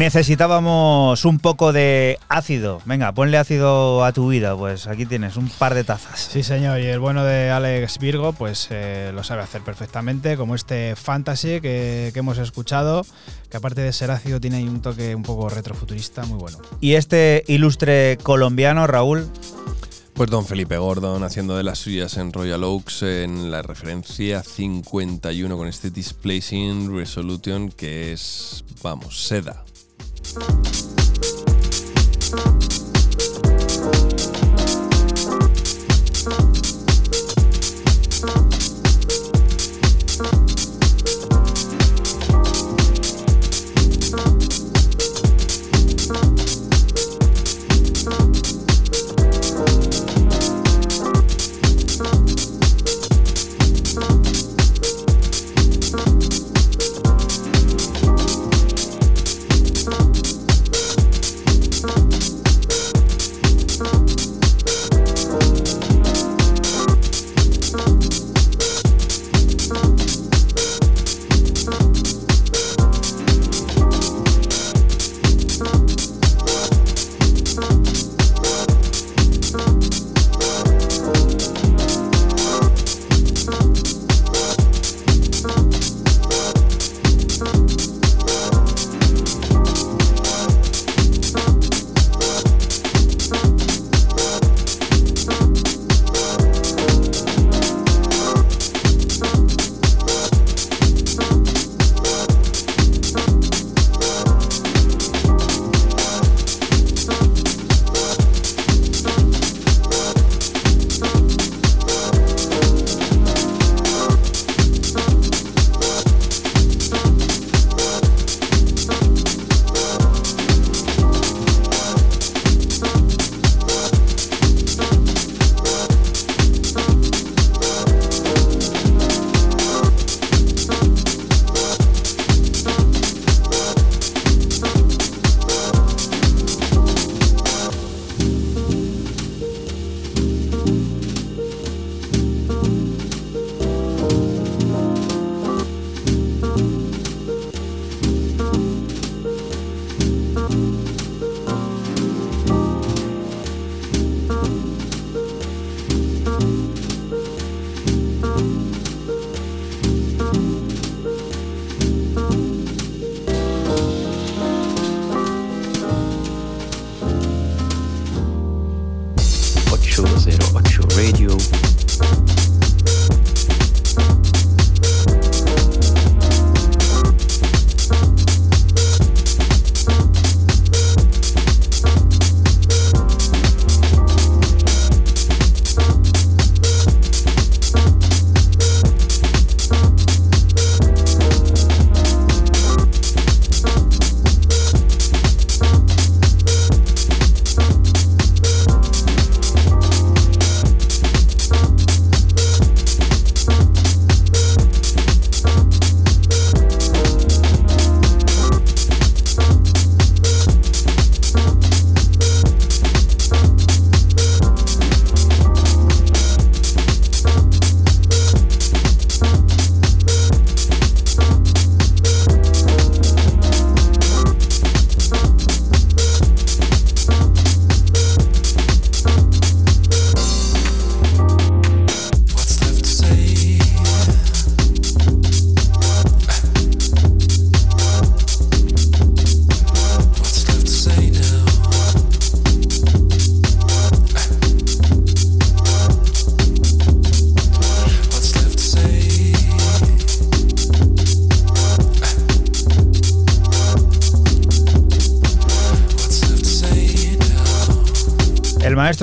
Necesitábamos un poco de ácido. Venga, ponle ácido a tu vida. Pues aquí tienes un par de tazas. Sí, señor. Y el bueno de Alex Virgo, pues eh, lo sabe hacer perfectamente, como este Fantasy que, que hemos escuchado, que aparte de ser ácido tiene ahí un toque un poco retrofuturista muy bueno. Y este ilustre colombiano, Raúl, Pues don Felipe Gordon haciendo de las suyas en Royal Oaks en la referencia 51 con este Displacing Resolution que es, vamos, seda. Thank you.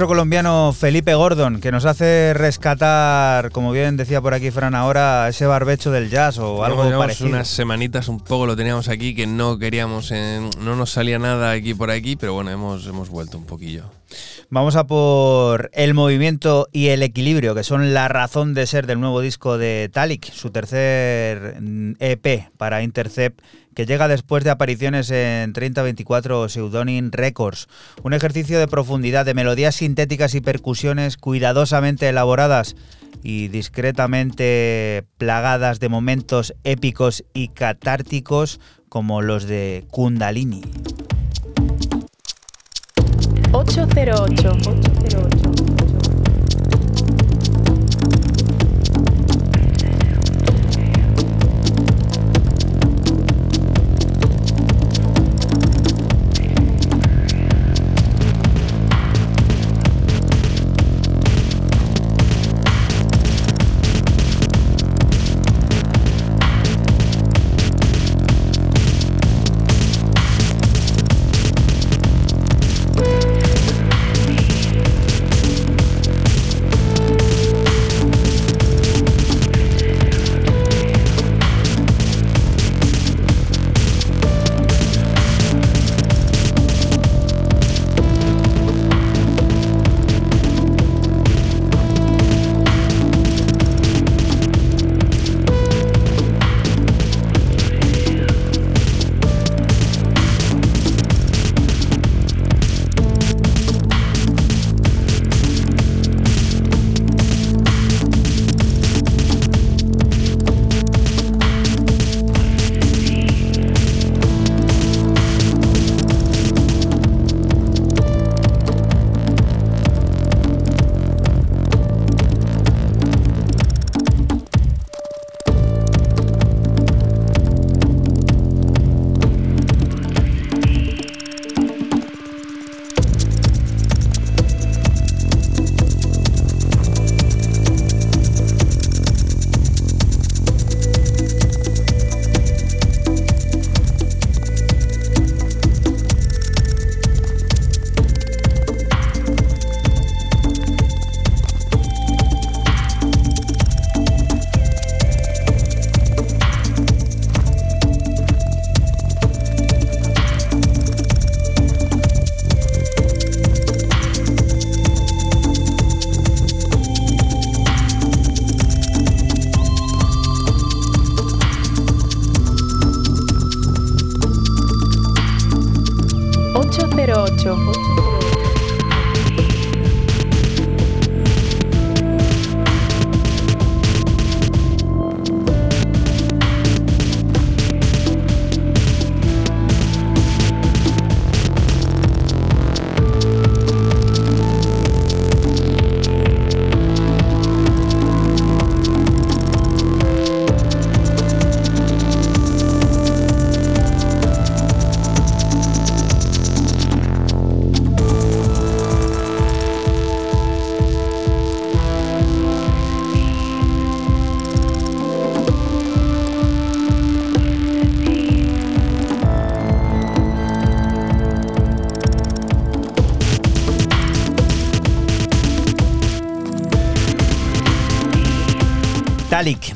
Colombiano Felipe Gordon, que nos hace rescatar, como bien decía por aquí Fran ahora, ese barbecho del jazz o algo parecido. unas semanitas un poco lo teníamos aquí que no queríamos, en- no nos salía nada aquí por aquí, pero bueno, hemos, hemos vuelto un poquillo. Vamos a por el movimiento y el equilibrio, que son la razón de ser del nuevo disco de Talik, su tercer mm, EP para Intercept, que llega después de apariciones en 3024 Pseudonym Records. Un ejercicio de profundidad, de melodías sintéticas y percusiones cuidadosamente elaboradas y discretamente plagadas de momentos épicos y catárticos como los de Kundalini. 808. 808.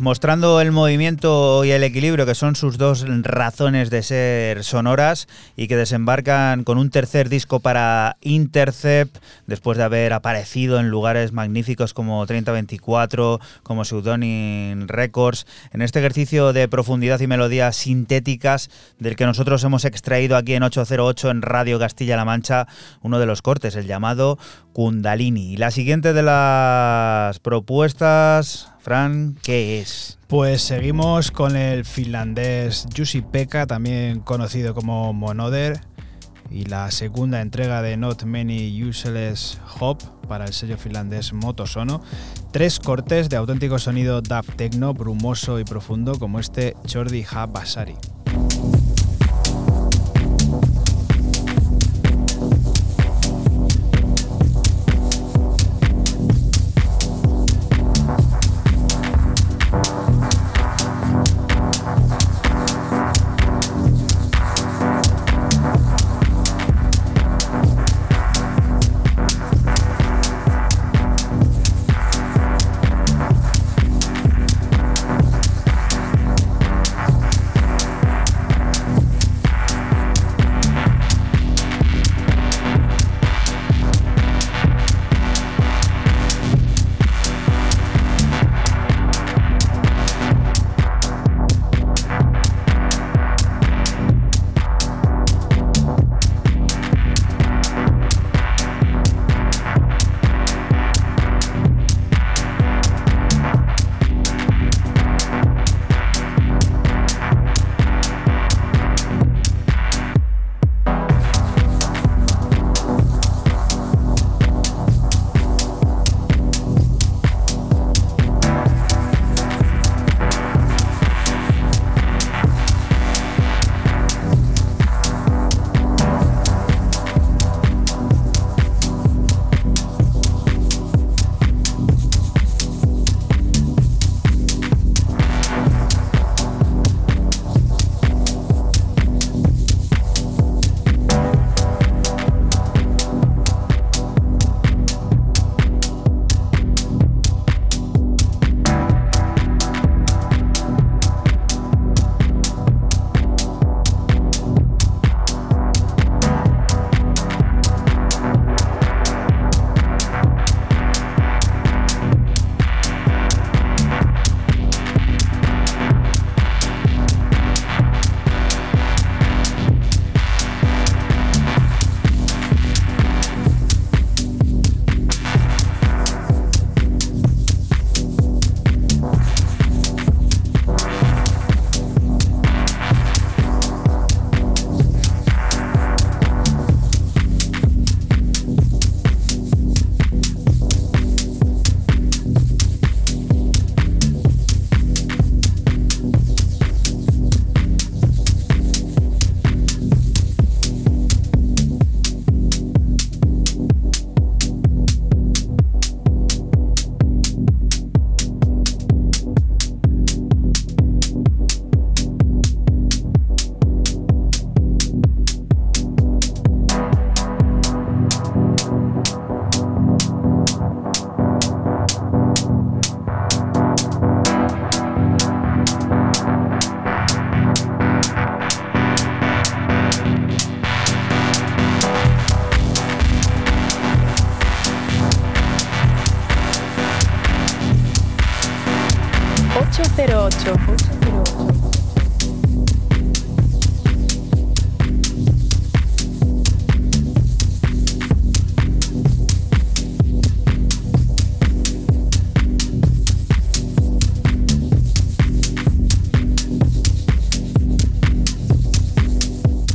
Mostrando el movimiento y el equilibrio que son sus dos razones de ser sonoras y que desembarcan con un tercer disco para Intercept después de haber aparecido en lugares magníficos como 3024, como Pseudonym Records, en este ejercicio de profundidad y melodías sintéticas del que nosotros hemos extraído aquí en 808 en Radio Castilla-La Mancha uno de los cortes, el llamado Kundalini. Y la siguiente de las propuestas, Fran, ¿qué es? Pues seguimos con el finlandés Jussi Pekka, también conocido como Monoder, y la segunda entrega de Not Many Useless Hop para el sello finlandés Motosono. Tres cortes de auténtico sonido dub techno, brumoso y profundo, como este Jordi Ha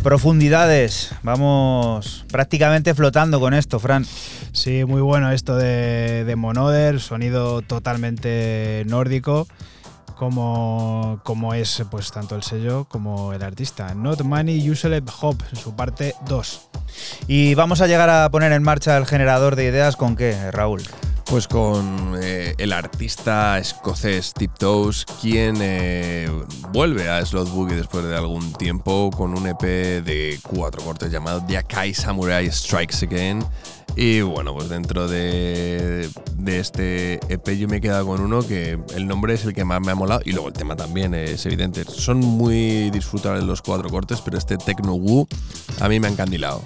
Profundidades, vamos prácticamente flotando con esto, Fran. Sí, muy bueno esto de, de Monoder, sonido totalmente nórdico, como, como es pues tanto el sello como el artista. Not Money Usually Hop, en su parte 2. Y vamos a llegar a poner en marcha el generador de ideas con qué, Raúl. Pues con el artista escocés Tiptoes, quien eh, vuelve a Slot después de algún tiempo con un EP de cuatro cortes llamado The Akai Samurai Strikes Again. Y bueno, pues dentro de, este EP yo me he quedado con uno que el nombre es el que más me ha molado y luego el tema también es evidente. Son muy disfrutables los cuatro cortes, pero este Techno Woo a mí me ha encandilado.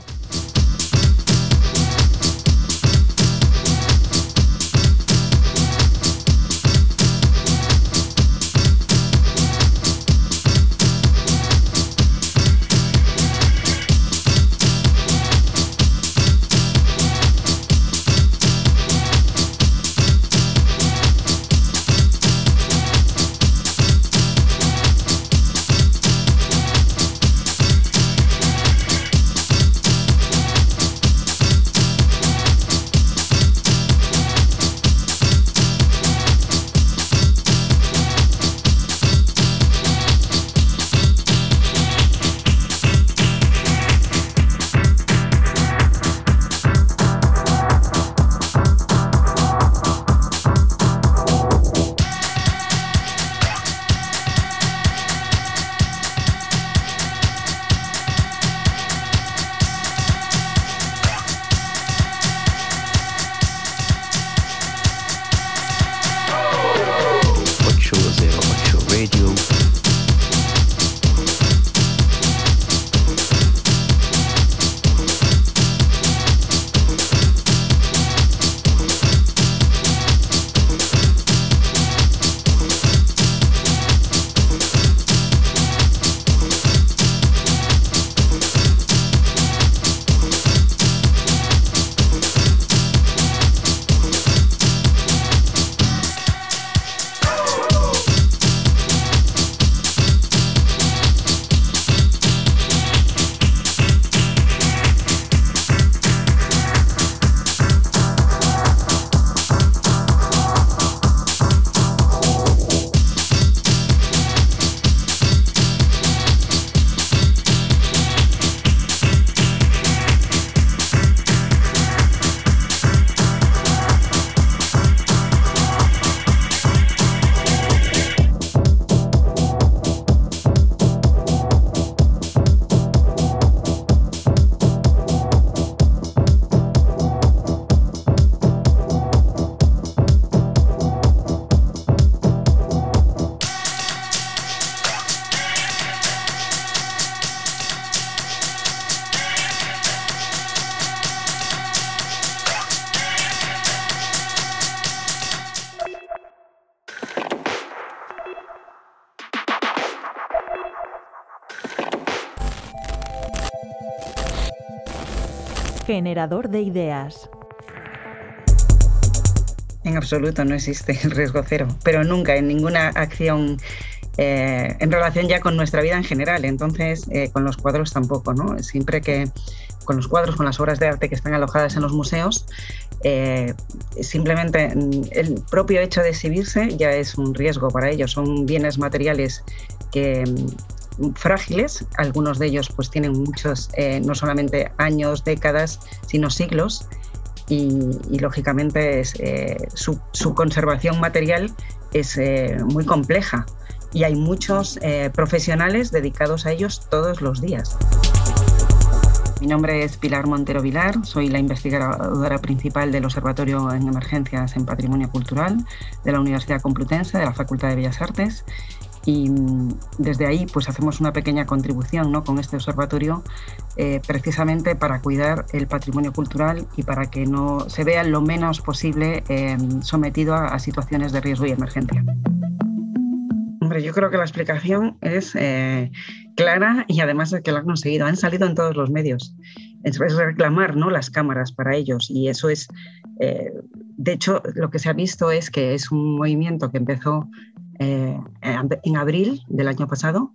Generador de ideas. En absoluto no existe el riesgo cero, pero nunca en ninguna acción eh, en relación ya con nuestra vida en general. Entonces, eh, con los cuadros tampoco, ¿no? Siempre que con los cuadros, con las obras de arte que están alojadas en los museos, eh, simplemente mm, el propio hecho de exhibirse ya es un riesgo para ellos. Son bienes materiales que frágiles, algunos de ellos pues tienen muchos, eh, no solamente años, décadas, sino siglos, y, lógicamente eh, su, conservación material es eh, muy compleja y hay muchos profesionales dedicados a ellos todos los días. Mi nombre es Pilar Montero Vilar, soy la investigadora principal del Observatorio en Emergencias en Patrimonio Cultural de la Universidad Complutense, de la Facultad de Bellas Artes. Y mm, desde ahí pues hacemos una pequeña contribución ¿no? con este observatorio eh, precisamente para cuidar el patrimonio cultural y para que no se vea lo menos posible eh, sometido a, situaciones de riesgo y emergencia. Hombre, yo creo que la explicación es eh, clara y además es que lo han conseguido. Han salido en todos los medios. Es, reclamar ¿no? las cámaras para ellos y eso es, eh, de hecho, lo que se ha visto es que es un movimiento que empezó eh, en abril del año pasado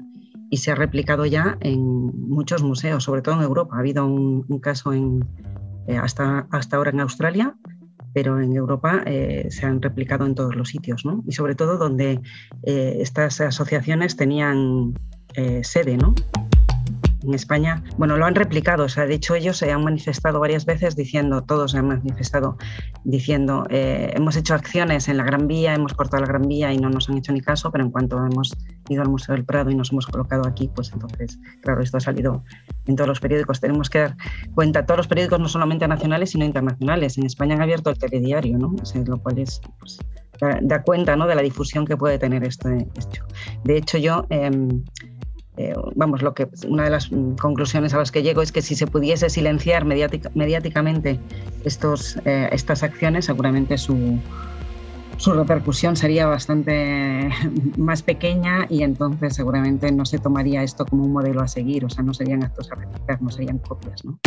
y se ha replicado ya en muchos museos, sobre todo en Europa. Ha habido un, caso en, hasta, hasta ahora en Australia, pero en Europa eh, se han replicado en todos los sitios, ¿no? Y sobre todo donde eh, estas asociaciones tenían eh, sede, ¿no? En España, bueno, lo han replicado, o sea, de hecho ellos se han manifestado varias veces diciendo, todos se han manifestado diciendo, eh, hemos hecho acciones en la Gran Vía, hemos cortado la Gran Vía y no nos han hecho ni caso, pero en cuanto hemos ido al Museo del Prado y nos hemos colocado aquí, pues entonces, claro, esto ha salido en todos los periódicos. Tenemos que dar cuenta, todos los periódicos no solamente nacionales, sino internacionales. En España han abierto el telediario, ¿no? lo cual es... Pues, da, cuenta ¿no? de la difusión que puede tener este hecho. De hecho, yo em, eh, vamos, lo que una de las conclusiones a las que llego es que si se pudiese silenciar mediáticamente estos, eh, estas acciones, seguramente su, su repercusión sería bastante <laughs> más pequeña y entonces seguramente no se tomaría esto como un modelo a seguir, o sea, no serían actos a replicar, no serían copias. ¿no?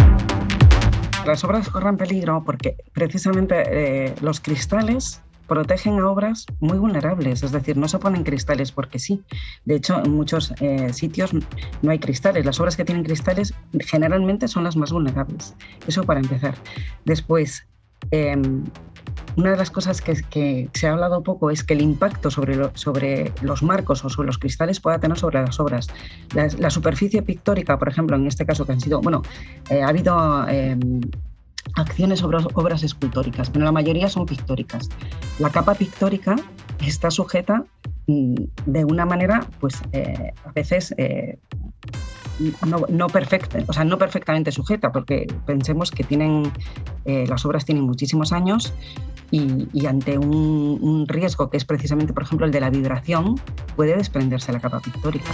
Las obras corran peligro porque precisamente eh, los cristales protegen a obras muy vulnerables, es decir, no se ponen cristales porque sí. De hecho, en muchos eh, sitios no hay cristales. Las obras que tienen cristales generalmente son las más vulnerables. Eso para empezar. Después, em, una de las cosas que, se ha hablado poco es que el impacto sobre, los marcos o sobre los cristales pueda tener sobre las obras. La, superficie pictórica, por ejemplo, en este caso que han sido, bueno, eh, ha habido em, acciones sobre obras escultóricas, pero la mayoría son pictóricas. La capa pictórica está sujeta mm, de una manera, pues eh, a veces eh, no, perfecta, o sea, no perfectamente sujeta, porque pensemos que tienen, eh, las obras tienen muchísimos años y, ante un, un, riesgo que es precisamente, por ejemplo, el de la vibración, puede desprenderse la capa pictórica.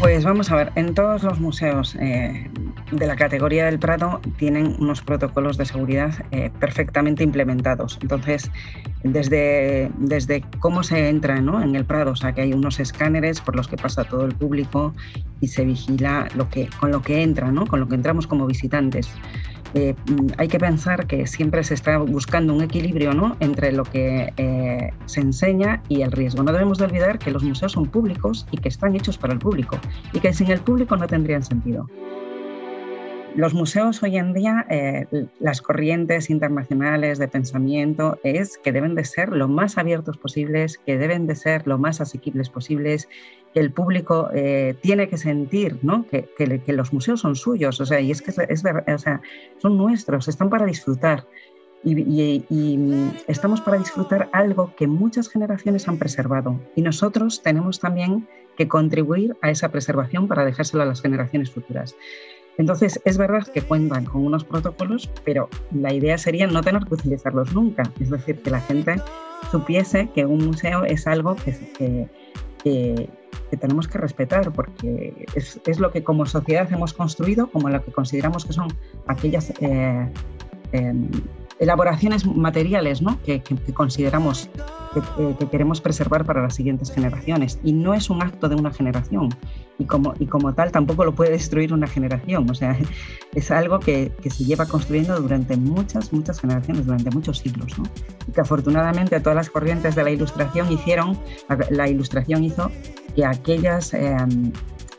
Pues vamos a ver, en todos los museos eh, de la categoría del Prado tienen unos protocolos de seguridad eh, perfectamente implementados. Entonces, desde, desde cómo se entra en el Prado, o sea, que hay unos escáneres por los que pasa todo el público y se vigila lo que, con lo que entra, ¿no? con lo que entramos como visitantes. Eh, hay que pensar que siempre se está buscando un equilibrio ¿no? entre lo que eh, se enseña y el riesgo. No debemos de olvidar que los museos son públicos y que están hechos para el público y que sin el público no tendrían sentido. Los museos hoy en día, eh, las corrientes internacionales de pensamiento es que deben de ser lo más abiertos posibles, que deben de ser lo más asequibles posibles, que el público eh, tiene que sentir ¿no? que, que, los museos son suyos, o sea, y es que es, o sea, son nuestros, están para disfrutar. Y, y, estamos para disfrutar algo que muchas generaciones han preservado y nosotros tenemos también que contribuir a esa preservación para dejárselo a las generaciones futuras. Entonces, es verdad que cuentan con unos protocolos, pero la idea sería no tener que utilizarlos nunca. Es decir, que la gente supiese que un museo es algo que, que, tenemos que respetar, porque es, es, lo que como sociedad hemos construido, como lo que consideramos que son aquellas eh, em, elaboraciones materiales ¿no? que, consideramos que, queremos preservar para las siguientes generaciones. Y no es un acto de una generación. Y como, y como tal tampoco lo puede destruir una generación. O sea, <laughs> es algo que, se lleva construyendo durante muchas, muchas generaciones, durante muchos siglos. ¿no? Y que afortunadamente todas las corrientes de la ilustración hicieron, la, ilustración hizo que aquellas em,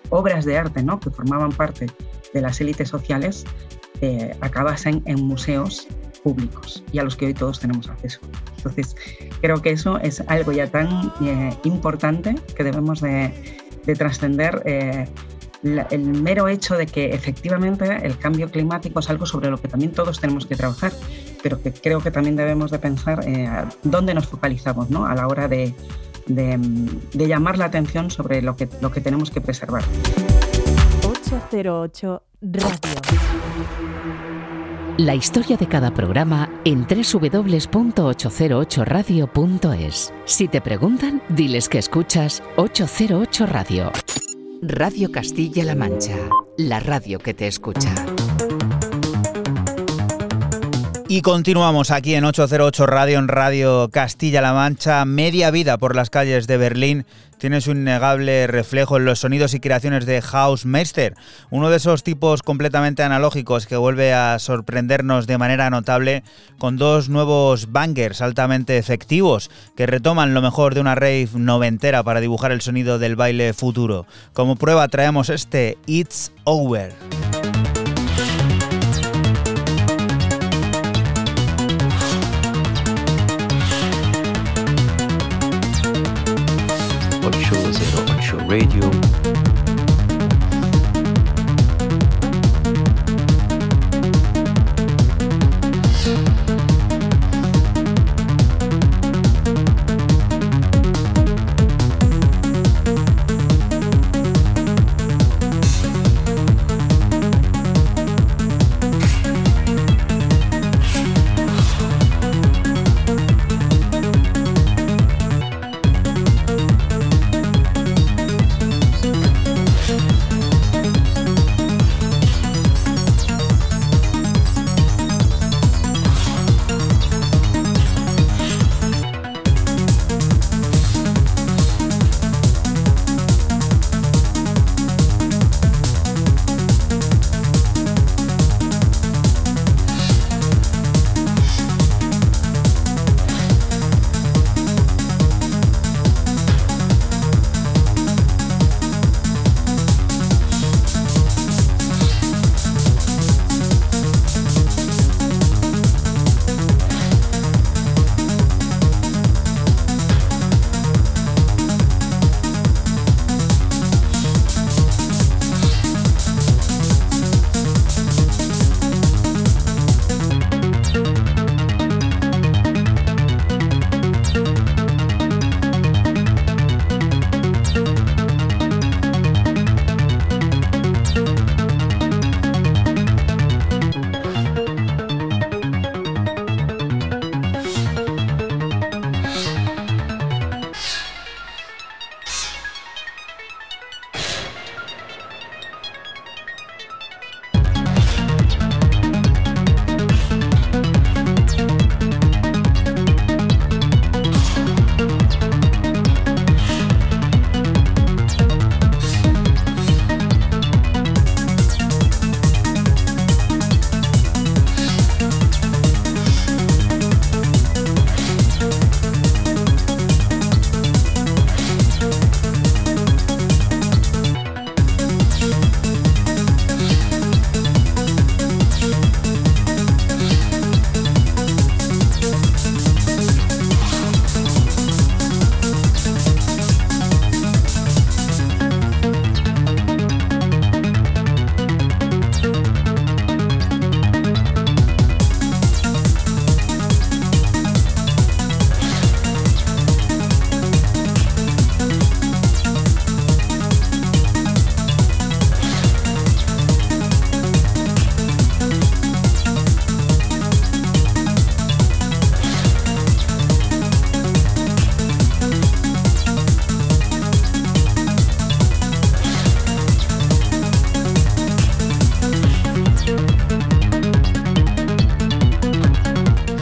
obras de arte ¿no? que formaban parte de las élites sociales eh, acabasen en museos públicos y a los que hoy todos tenemos acceso. Entonces, creo que eso es algo ya tan eh, importante que debemos de, trascender eh, el mero hecho de que efectivamente el cambio climático es algo sobre lo que también todos tenemos que trabajar, pero que creo que también debemos de pensar eh, dónde nos focalizamos ¿no? a la hora de, de, de, llamar la atención sobre lo que, lo que tenemos que preservar. 808 Radio. La historia de cada programa en www.808radio.es. Si te preguntan, diles que escuchas 808 Radio. Radio Castilla-La Mancha, la radio que te escucha. Y continuamos aquí en 808 Radio, en Radio Castilla-La Mancha. Media vida por las calles de Berlín tiene su innegable reflejo en los sonidos y creaciones de Hausmeister, uno de esos tipos completamente analógicos que vuelve a sorprendernos de manera notable con dos nuevos bangers altamente efectivos que retoman lo mejor de una rave noventera para dibujar el sonido del baile futuro. Como prueba traemos este It's Over. Radio.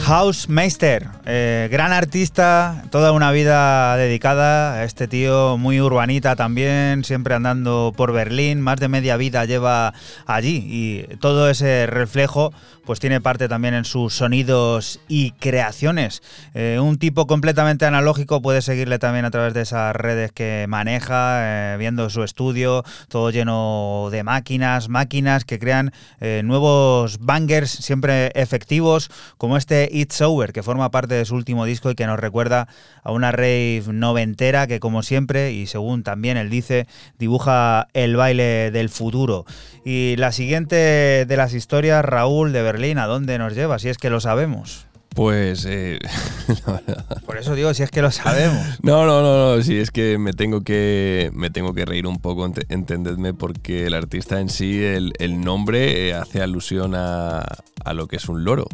Hausmeister, eh, gran artista, toda una vida dedicada a este tío, muy urbanita también, siempre andando por Berlín, más de media vida lleva allí y todo ese reflejo pues tiene parte también en sus sonidos y creaciones. Eh, un tipo completamente analógico puede seguirle también a través de esas redes que maneja, eh, viendo su estudio, todo lleno de máquinas, máquinas que crean eh, nuevos bangers siempre efectivos, como este It's Over, que forma parte de su último disco y que nos recuerda a una rave noventera que como siempre, y según también él dice, dibuja el baile del futuro. Y la siguiente de las historias, Raúl de Berlín, ¿a dónde nos lleva? Si es que lo sabemos. Pues. Eh, <laughs> Por eso digo, si es que lo sabemos. <laughs> no, no, no, no. Si es que me tengo que, me tengo que reír un poco, ent- entendedme, porque el artista en sí, el, el nombre, eh, hace alusión a, a lo que es un loro.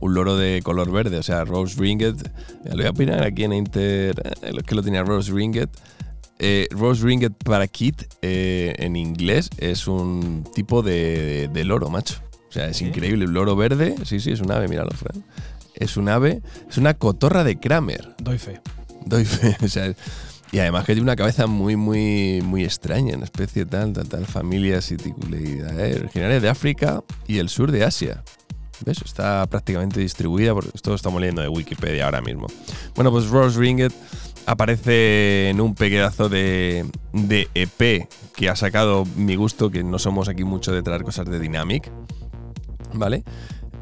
Un loro de color verde, o sea, Rose Ringet. Ya lo voy a opinar aquí en Inter, eh, que lo tenía Rose Ringet. Eh, Rose Ringet para Kit eh, en inglés es un tipo de, de loro, macho. O sea, es increíble. El loro verde, sí, sí, es un ave, míralo, Fran. Es un ave, es una cotorra de Kramer. Doy fe. Doy fe, <laughs> o sea, y además que tiene una cabeza muy, muy, muy extraña, una especie tal, tal, tal, familia siticuleida, originaria de África y el sur de Asia. ¿Ves? Está prácticamente distribuida, porque esto lo estamos leyendo de Wikipedia ahora mismo. Bueno, pues Rose Ringet aparece en un pedazo de, de EP que ha sacado mi gusto, que no somos aquí mucho de traer cosas de Dynamic, ¿vale?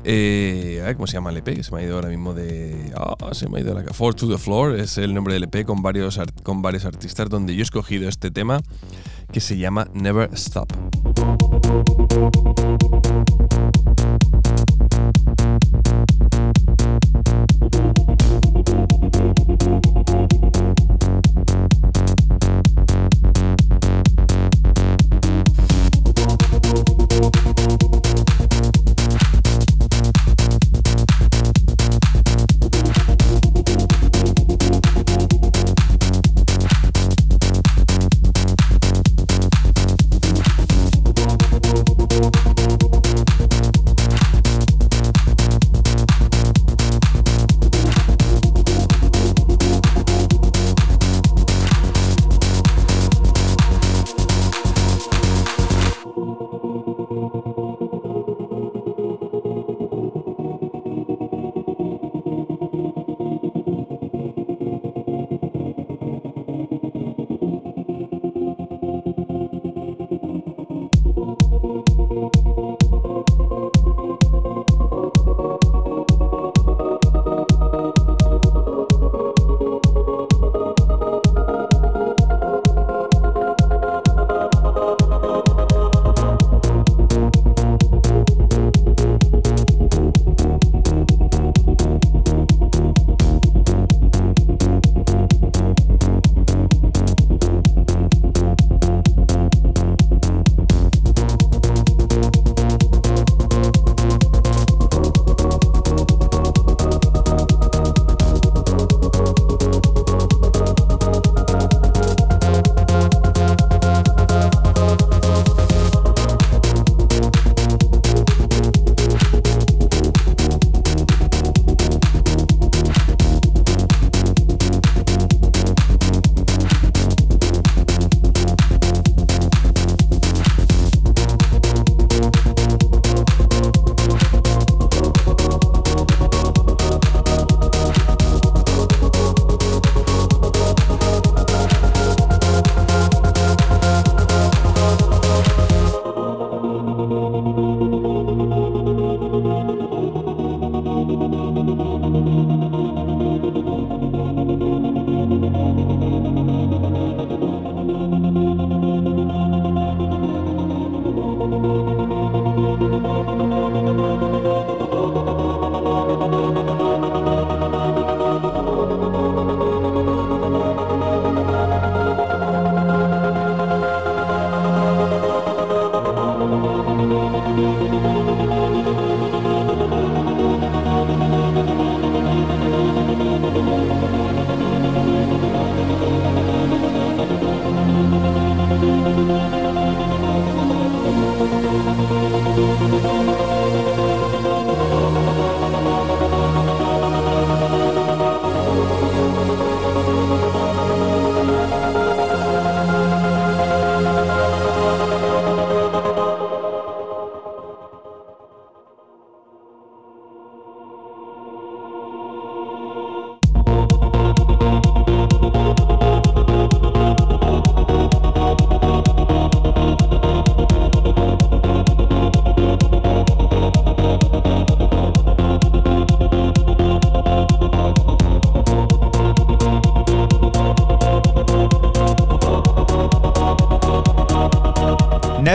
Eh, a ver cómo se llama el EP, que se me ha ido ahora mismo de. Ah, se me ha ido la. Four to the Floor es el nombre del EP con varios, con varios artistas, donde yo he escogido este tema que se llama Never Stop.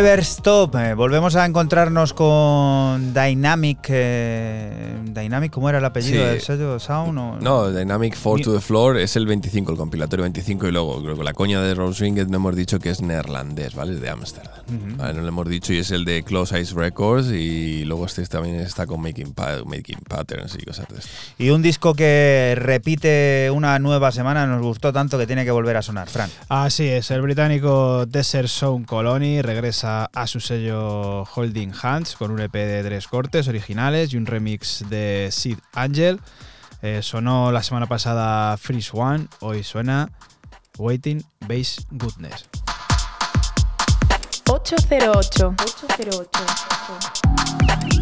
Never Stop. eh, volvemos a encontrarnos con Dynamic. eh, Dynamic, ¿cómo era el apellido Sí. del sello? ¿Sound? o- No, Dynamic 4 to the Floor es el 25, el compilatorio 25, y luego creo que la coña de Rose Ringet no hemos dicho que es neerlandés, ¿vale? Es de Ámsterdam. Vale, no lo hemos dicho y es el de Close Eyes Records y luego este también está con Making, Pa- Making Patterns y cosas de. Y un disco que repite una nueva semana nos gustó tanto que tiene que volver a sonar, Fran. Así es, el británico Desert Sound Colony regresa a su sello Holding Hands con un EP de tres cortes originales y un remix de Sid Angel. Eh, sonó la semana pasada Freeze One, hoy suena Waiting Base Goodness. 808. 808.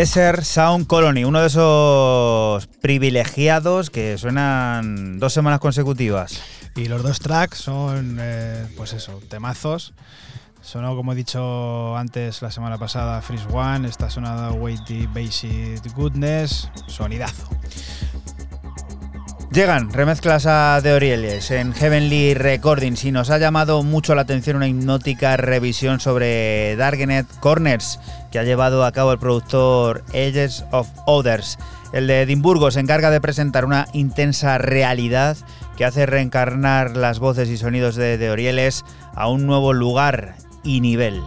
Desert Sound Colony, uno de esos privilegiados que suenan dos semanas consecutivas. Y los dos tracks son, eh, pues eso, temazos. Sonó, como he dicho antes la semana pasada, Freeze One, está sonada Weighty Basic Goodness, sonidazo. Llegan remezclas a de Orieles en Heavenly Recordings y nos ha llamado mucho la atención una hipnótica revisión sobre Darknet Corners que ha llevado a cabo el productor Edges of Others. El de Edimburgo se encarga de presentar una intensa realidad que hace reencarnar las voces y sonidos de de Orieles a un nuevo lugar y nivel.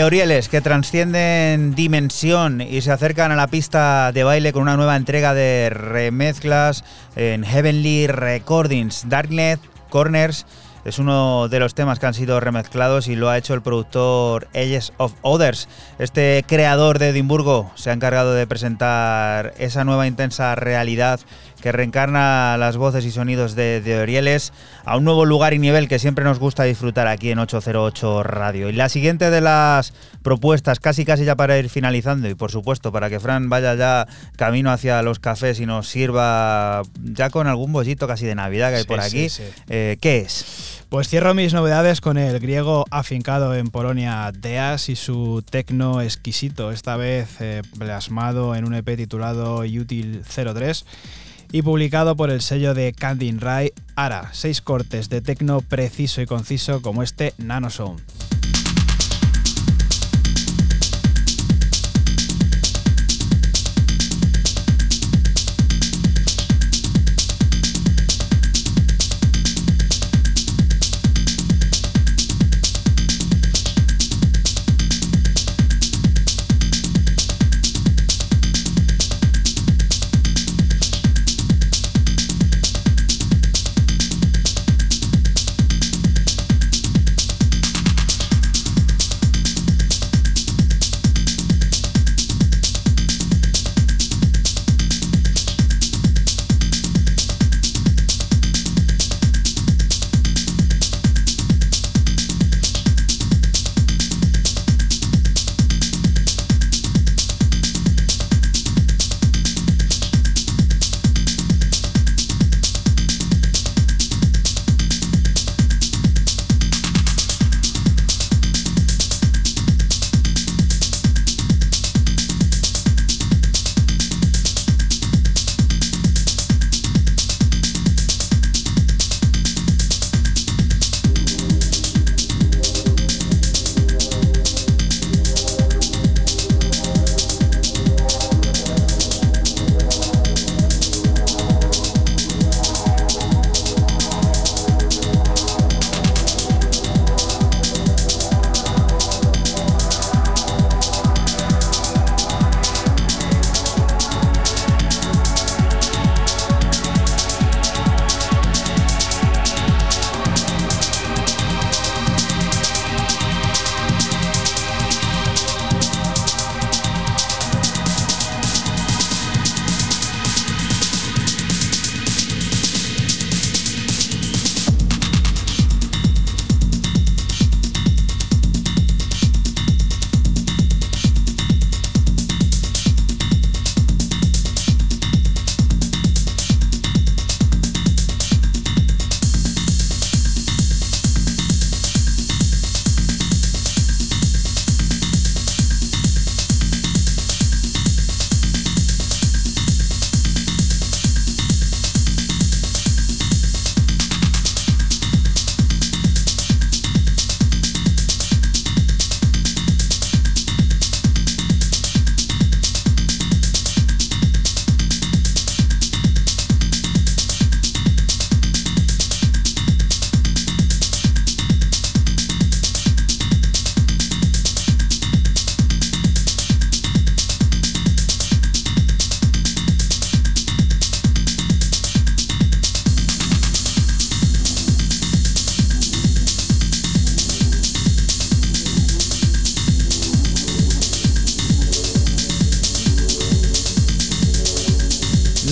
De Orieles que trascienden dimensión y se acercan a la pista de baile con una nueva entrega de remezclas en Heavenly Recordings. Darknet Corners es uno de los temas que han sido remezclados y lo ha hecho el productor Edges of Others. Este creador de Edimburgo se ha encargado de presentar esa nueva intensa realidad que reencarna las voces y sonidos de, de, Orieles a un nuevo lugar y nivel que siempre nos gusta disfrutar aquí en 808 Radio. Y la siguiente de las propuestas, casi casi ya para ir finalizando y por supuesto para que Fran vaya ya camino hacia los cafés y nos sirva ya con algún bollito casi de Navidad que hay Sí, por aquí, sí, sí. eh, ¿qué es? Pues cierro mis novedades con el griego afincado en Polonia Deas y su tecno exquisito, esta vez eh, plasmado en un EP titulado Util 03 y publicado por el sello de Candin Rai Ara. Seis cortes de tecno preciso y conciso como este Nano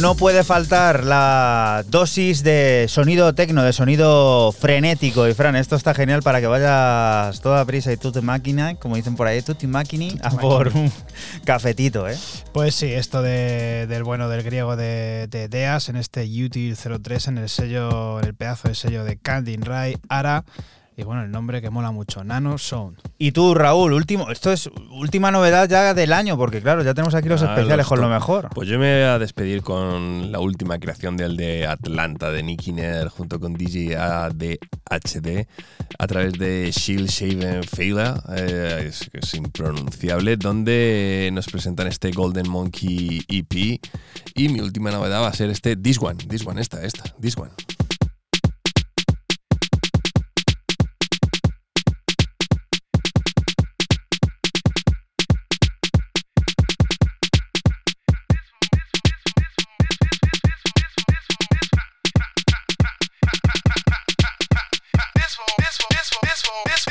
No puede faltar la dosis de sonido tecno, de sonido frenético. Y Fran, esto está genial para que vayas toda prisa y tutti máquina, como dicen por ahí, tutti máquini, a por un cafetito, ¿eh? Pues sí, esto de- del bueno del griego de, de Deas en este Util 03 en el sello, en el pedazo de sello de Candin Rai Ara. Y bueno, el nombre que mola mucho, Nano Sound. Y tú, Raúl, último, esto es última novedad ya del año, porque claro, ya tenemos aquí los Ah, especiales los con lo mejor. Pues yo me voy a despedir con la última creación del de Atlanta, de Nicky Ner, junto con DJ ADHD, a través de Shield Shaven Fela, eh, es, es impronunciable, donde nos presentan este Golden Monkey EP. Y mi última novedad va a ser este This One, This One, esta, esta, This One.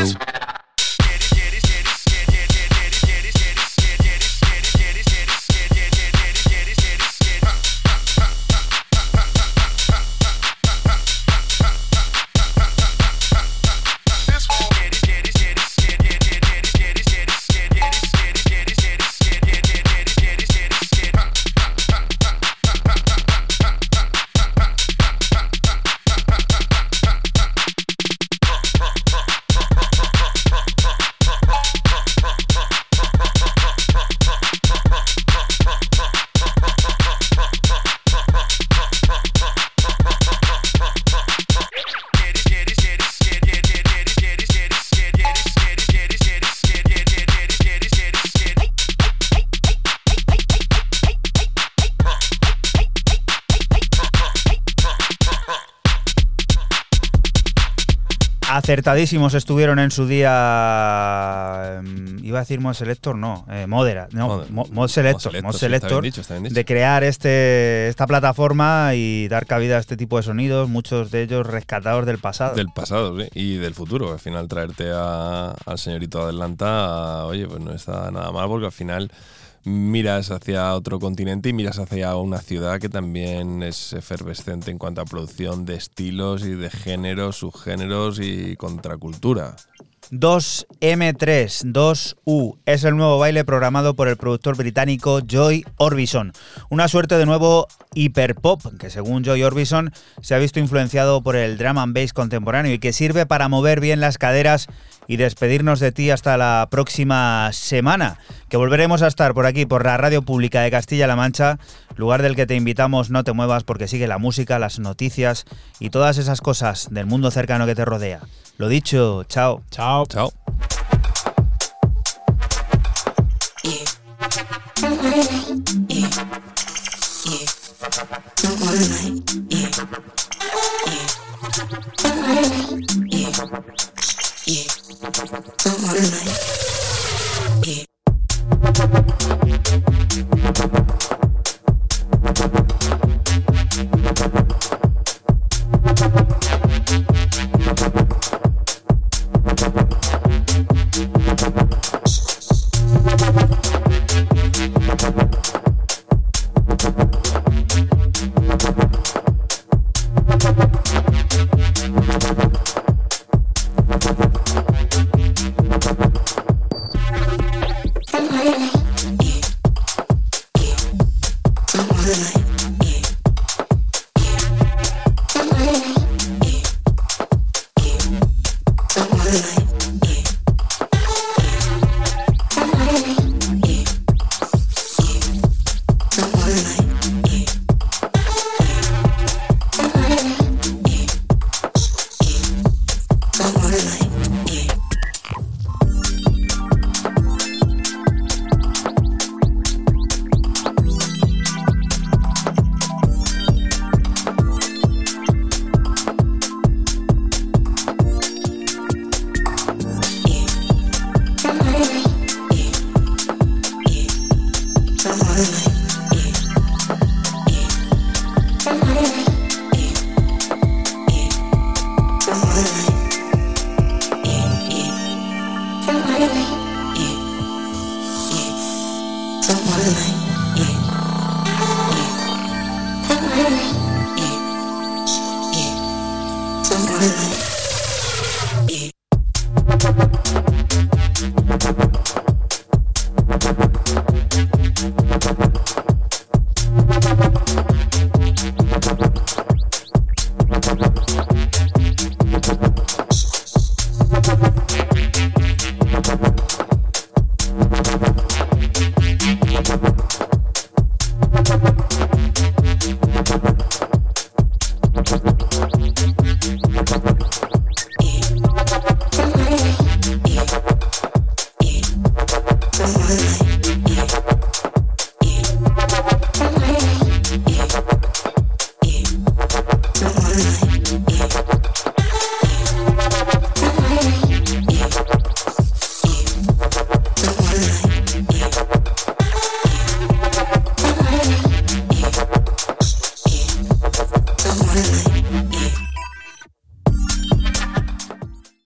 ocho Acertadísimos estuvieron en su día. em, Iba a decir Mod Selector, no. eh, Modera. No, Mod- Mo- Mod Selector. Mod Selector, Mod sí, Selector, dicho, bien dicho. de crear este, esta plataforma y dar cabida a este tipo de sonidos, muchos de ellos rescatados del pasado. Del pasado, sí. Y del futuro. Al final traerte a- al señorito Adelanta, oye, pues no está nada mal porque al final miras hacia otro continente y miras hacia una ciudad que también es efervescente en cuanto a producción de estilos y de géneros, subgéneros y contracultura. 2M3, 2U, es el nuevo baile programado por el productor británico Joy Orbison. Una suerte de nuevo hiperpop, que según Joy Orbison se ha visto influenciado por el drum and bass contemporáneo y que sirve para mover bien las caderas y despedirnos de ti hasta la próxima semana, que volveremos a estar por aquí, por la Radio Pública de Castilla-La Mancha, lugar del que te invitamos, no te muevas porque sigue la música, las noticias y todas esas cosas del mundo cercano que te rodea. Lo dicho, chao. Chao. Chao. Yeah.